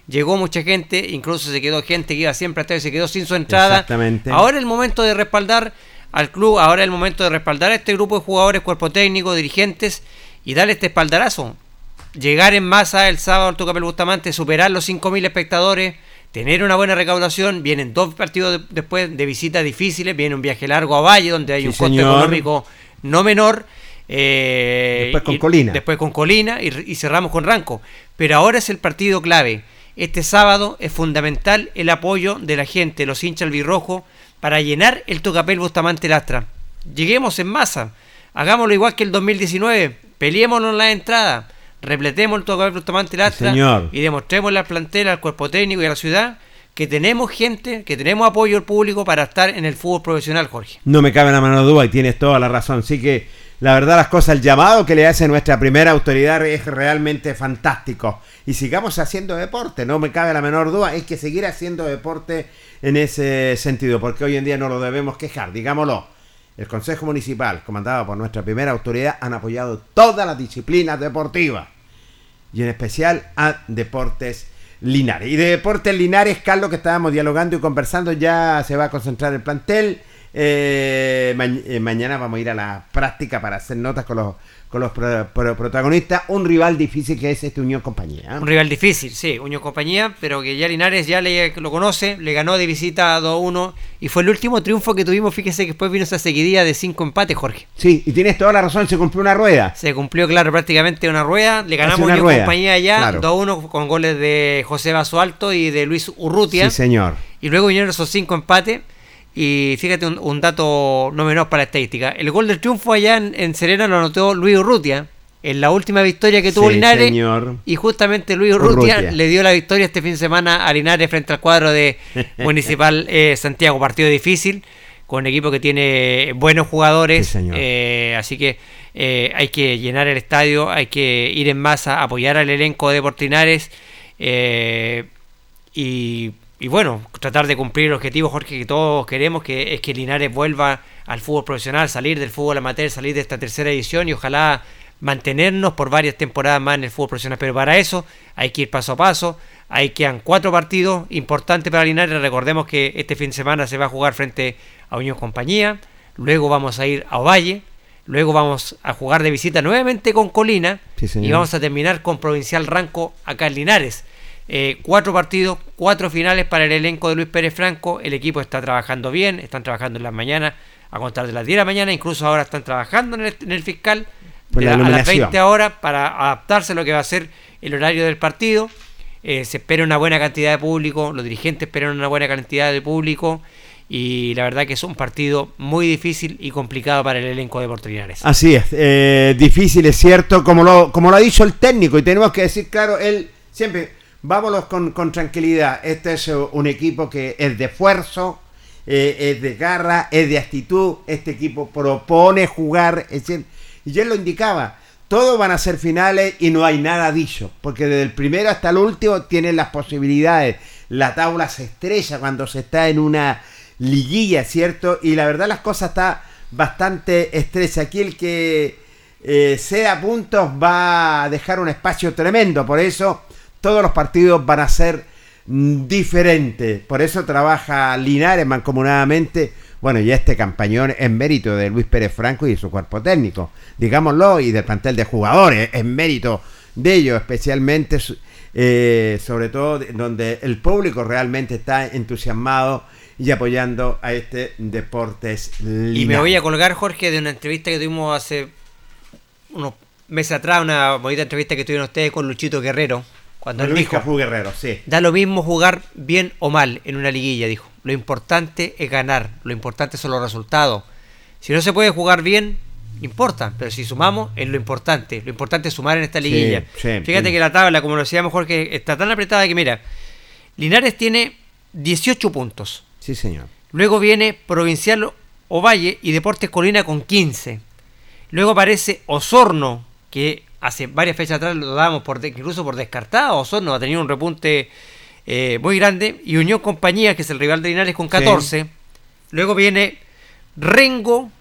Llegó mucha gente, incluso se quedó gente que iba siempre hasta y se quedó sin su entrada. Exactamente. Ahora es el momento de respaldar al club, ahora es el momento de respaldar a este grupo de jugadores, cuerpo técnico, dirigentes y darle este espaldarazo. Llegar en masa el sábado al Tucapel Bustamante, superar los 5.000 espectadores, tener una buena recaudación. Vienen dos partidos después de visitas difíciles. Viene un viaje largo a Valle, donde hay un costo económico no menor. Eh, después con Colina. Después con Colina y, cerramos con Ranco. Pero ahora es el partido clave. Este sábado es fundamental el apoyo de la gente, los hinchas albirrojo, para llenar el Tocapel Bustamante Lastra. Lleguemos en masa. Hagámoslo igual que el 2019. Peleémonos la entrada. Repletemos el Tocapel Bustamante Lastra. y demostremos la plantera, al cuerpo técnico y a la ciudad que tenemos gente, que tenemos apoyo al público para estar en el fútbol profesional, Jorge. No me cabe la mano duda y tienes toda la razón. Así que la verdad las cosas, el llamado que le hace nuestra primera autoridad es realmente fantástico. Y sigamos haciendo deporte, no me cabe la menor duda, hay que seguir haciendo deporte en ese sentido, porque hoy en día no lo debemos quejar, digámoslo. El Consejo Municipal, comandado por nuestra primera autoridad, han apoyado todas las disciplinas deportivas y en especial a Deportes Linares. Y de Deportes Linares, Carlos, que estábamos dialogando y conversando, ya se va a concentrar el plantel eh, eh, mañana vamos a ir a la práctica para hacer notas con los, con los protagonistas. Un rival difícil que es este Unión Compañía. Un rival difícil, sí, Unión Compañía, pero que ya Linares ya le, lo conoce, le ganó de visita 2-1 y fue el último triunfo que tuvimos. Fíjese que después vino esa seguidilla de cinco empates, Jorge. Sí, y tienes toda la razón, se cumplió una rueda. Se cumplió, claro, prácticamente una rueda. Le ganamos Unión Compañía ya 2-1 con goles de José Basualto y de Luis Urrutia. Sí, señor. Y luego vinieron esos cinco empates. Y fíjate un, dato no menor para la estadística. El gol del triunfo allá en, Serena lo anotó Luis Urrutia en la última victoria que tuvo Linares. Y justamente Luis Urrutia, le dio la victoria este fin de semana a Linares frente al cuadro de <laughs> Municipal eh, Santiago. Partido difícil, con un equipo que tiene buenos jugadores. Eh, así que eh, hay que llenar el estadio, hay que ir en masa, apoyar al elenco de Portinares. y y bueno, tratar de cumplir el objetivo, Jorge, que todos queremos, que es que Linares vuelva al fútbol profesional, salir del fútbol amateur, salir de esta tercera edición y ojalá mantenernos por varias temporadas más en el fútbol profesional. Pero para eso hay que ir paso a paso, hay que quedan cuatro partidos importantes para Linares. Recordemos que este fin de semana se va a jugar frente a Unión Compañía, luego vamos a ir a Ovalle, luego vamos a jugar de visita nuevamente con Colina y vamos a terminar con Provincial Ranco acá en Linares. Eh, cuatro partidos, cuatro finales para el elenco de Luis Pérez Franco. El equipo está trabajando bien, están trabajando en las mañanas, a contar de las 10 de la mañana, incluso ahora están trabajando en el, fiscal a las 20 horas para adaptarse a lo que va a ser el horario del partido. Eh, se espera una buena cantidad de público, los dirigentes esperan una buena cantidad de público y la verdad que es un partido muy difícil y complicado para el elenco de Portinares. Así es, eh, difícil es cierto, como lo, como lo ha dicho el técnico y tenemos que decir claro, él siempre vámonos con, tranquilidad. Este es un equipo que es de esfuerzo, eh, es de garra, es de actitud. Este equipo propone jugar. y él lo indicaba. Todos van a ser finales y no hay nada dicho. Porque desde el primero hasta el último tienen las posibilidades. La tabla se estrella cuando se está en una liguilla, ¿cierto? Y la verdad las cosas está bastante estrecha. Aquí el que eh, sea puntos va a dejar un espacio tremendo. Por eso todos los partidos van a ser diferentes. Por eso trabaja Linares mancomunadamente. Bueno, y este campañón es mérito de Luis Pérez Franco y su cuerpo técnico, digámoslo, y del plantel de jugadores, es mérito de ellos, especialmente, eh, sobre todo, donde el público realmente está entusiasmado y apoyando a este Deportes Linares. Y me voy a colgar, Jorge, de una entrevista que tuvimos hace unos meses atrás, una bonita entrevista que tuvieron ustedes con Luchito Guerrero, cuando él dijo, Guerrero, sí. Da lo mismo jugar bien o mal en una liguilla, dijo. Lo importante es ganar, lo importante son los resultados. Si no se puede jugar bien, importa, pero si sumamos es lo importante. Lo importante es sumar en esta liguilla. Fíjate que la tabla, como lo decíamos Jorge, está tan apretada que mira, Linares tiene 18 puntos. Sí, señor. Luego viene Provincial Ovalle y Deportes Colina con 15. Luego aparece Osorno, que hace varias fechas atrás lo dábamos por incluso por descartado. Osorno ha tenido un repunte eh, muy grande. Y Unión Compañía, que es el rival de Linares, con 14. Luego viene Rengo,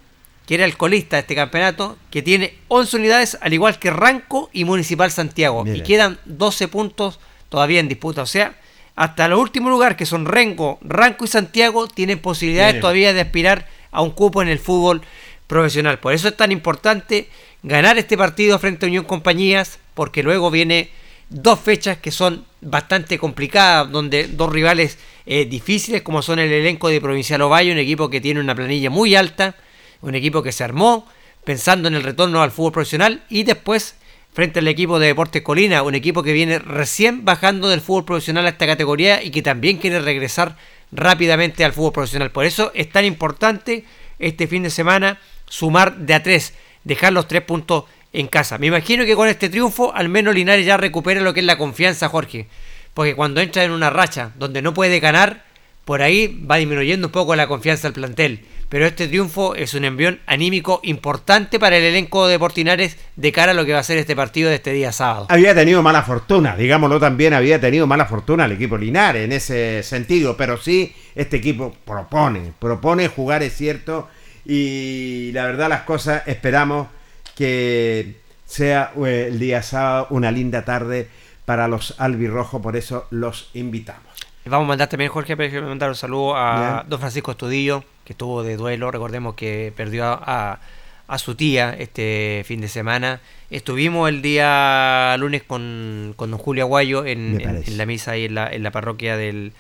que era el colista de este campeonato, que tiene 11 unidades, al igual que Ranco y Municipal Santiago. Y quedan 12 puntos todavía en disputa. O sea, hasta el último lugar, que son Rengo, Ranco y Santiago, tienen posibilidades todavía de aspirar a un cupo en el fútbol profesional. Por eso es tan importante ganar este partido frente a Unión Compañías, porque luego viene dos fechas que son bastante complicada, donde dos rivales eh, difíciles como son el elenco de Provincial Ovalle, un equipo que tiene una planilla muy alta, un equipo que se armó pensando en el retorno al fútbol profesional y después frente al equipo de Deportes Colina, un equipo que viene recién bajando del fútbol profesional a esta categoría y que también quiere regresar rápidamente al fútbol profesional. Por eso es tan importante este fin de semana sumar de a tres, dejar los tres puntos en casa. Me imagino que con este triunfo al menos Linares ya recupera lo que es la confianza, Jorge. Porque cuando entra en una racha donde no puede ganar, por ahí va disminuyendo un poco la confianza del plantel. Pero este triunfo es un envión anímico importante para el elenco de Portinares de cara a lo que va a ser este partido de este día sábado. Había tenido mala fortuna, digámoslo también, había tenido mala fortuna el equipo Linares en ese sentido, pero sí, este equipo propone, propone jugar, es cierto, y la verdad las cosas esperamos que sea eh, el día sábado una linda tarde para los albirrojos, por eso los invitamos. Vamos a mandar también, Jorge, mandar un saludo a don Francisco Estudillo, que estuvo de duelo. Recordemos que perdió a, a, su tía este fin de semana. Estuvimos el día lunes con, con don Julio Aguayo en, en, la misa en la, en la parroquia del,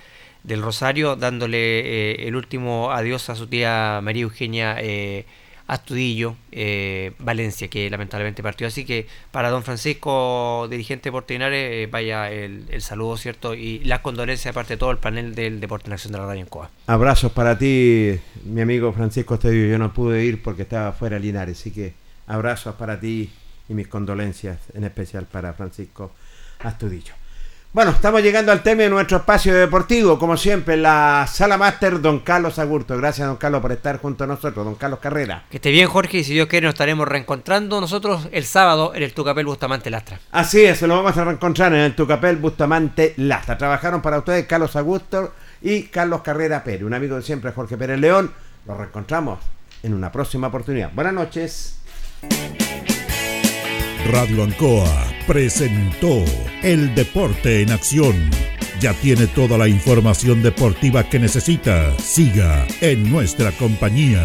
del Rosario, dándole eh, el último adiós a su tía María Eugenia eh, Astudillo, eh, Valencia, que lamentablemente partió. Así que para don Francisco, dirigente de eh, vaya el, saludo, ¿cierto? Y las condolencias, aparte de todo el panel del Deporte Nación de la Radio en Coa. Abrazos para ti, mi amigo Francisco Astudillo. Yo no pude ir porque estaba fuera de Linares, así que abrazos para ti y mis condolencias, en especial para Francisco Astudillo. Bueno, estamos llegando al tema de nuestro espacio deportivo, como siempre, la sala máster Don Carlos Agurto. Gracias, Don Carlos, por estar junto a nosotros, Don Carlos Carrera. Que esté bien, Jorge, y si Dios quiere, nos estaremos reencontrando nosotros el sábado en el Tucapel Bustamante Lastra. Así es, lo vamos a reencontrar en el Tucapel Bustamante Lastra. Trabajaron para ustedes Carlos Augusto y Carlos Carrera Pérez, un amigo de siempre, Jorge Pérez León. Los reencontramos en una próxima oportunidad. Buenas noches. Radio Ancoa presentó El Deporte en Acción. Ya tiene toda la información deportiva que necesita. Siga en nuestra compañía.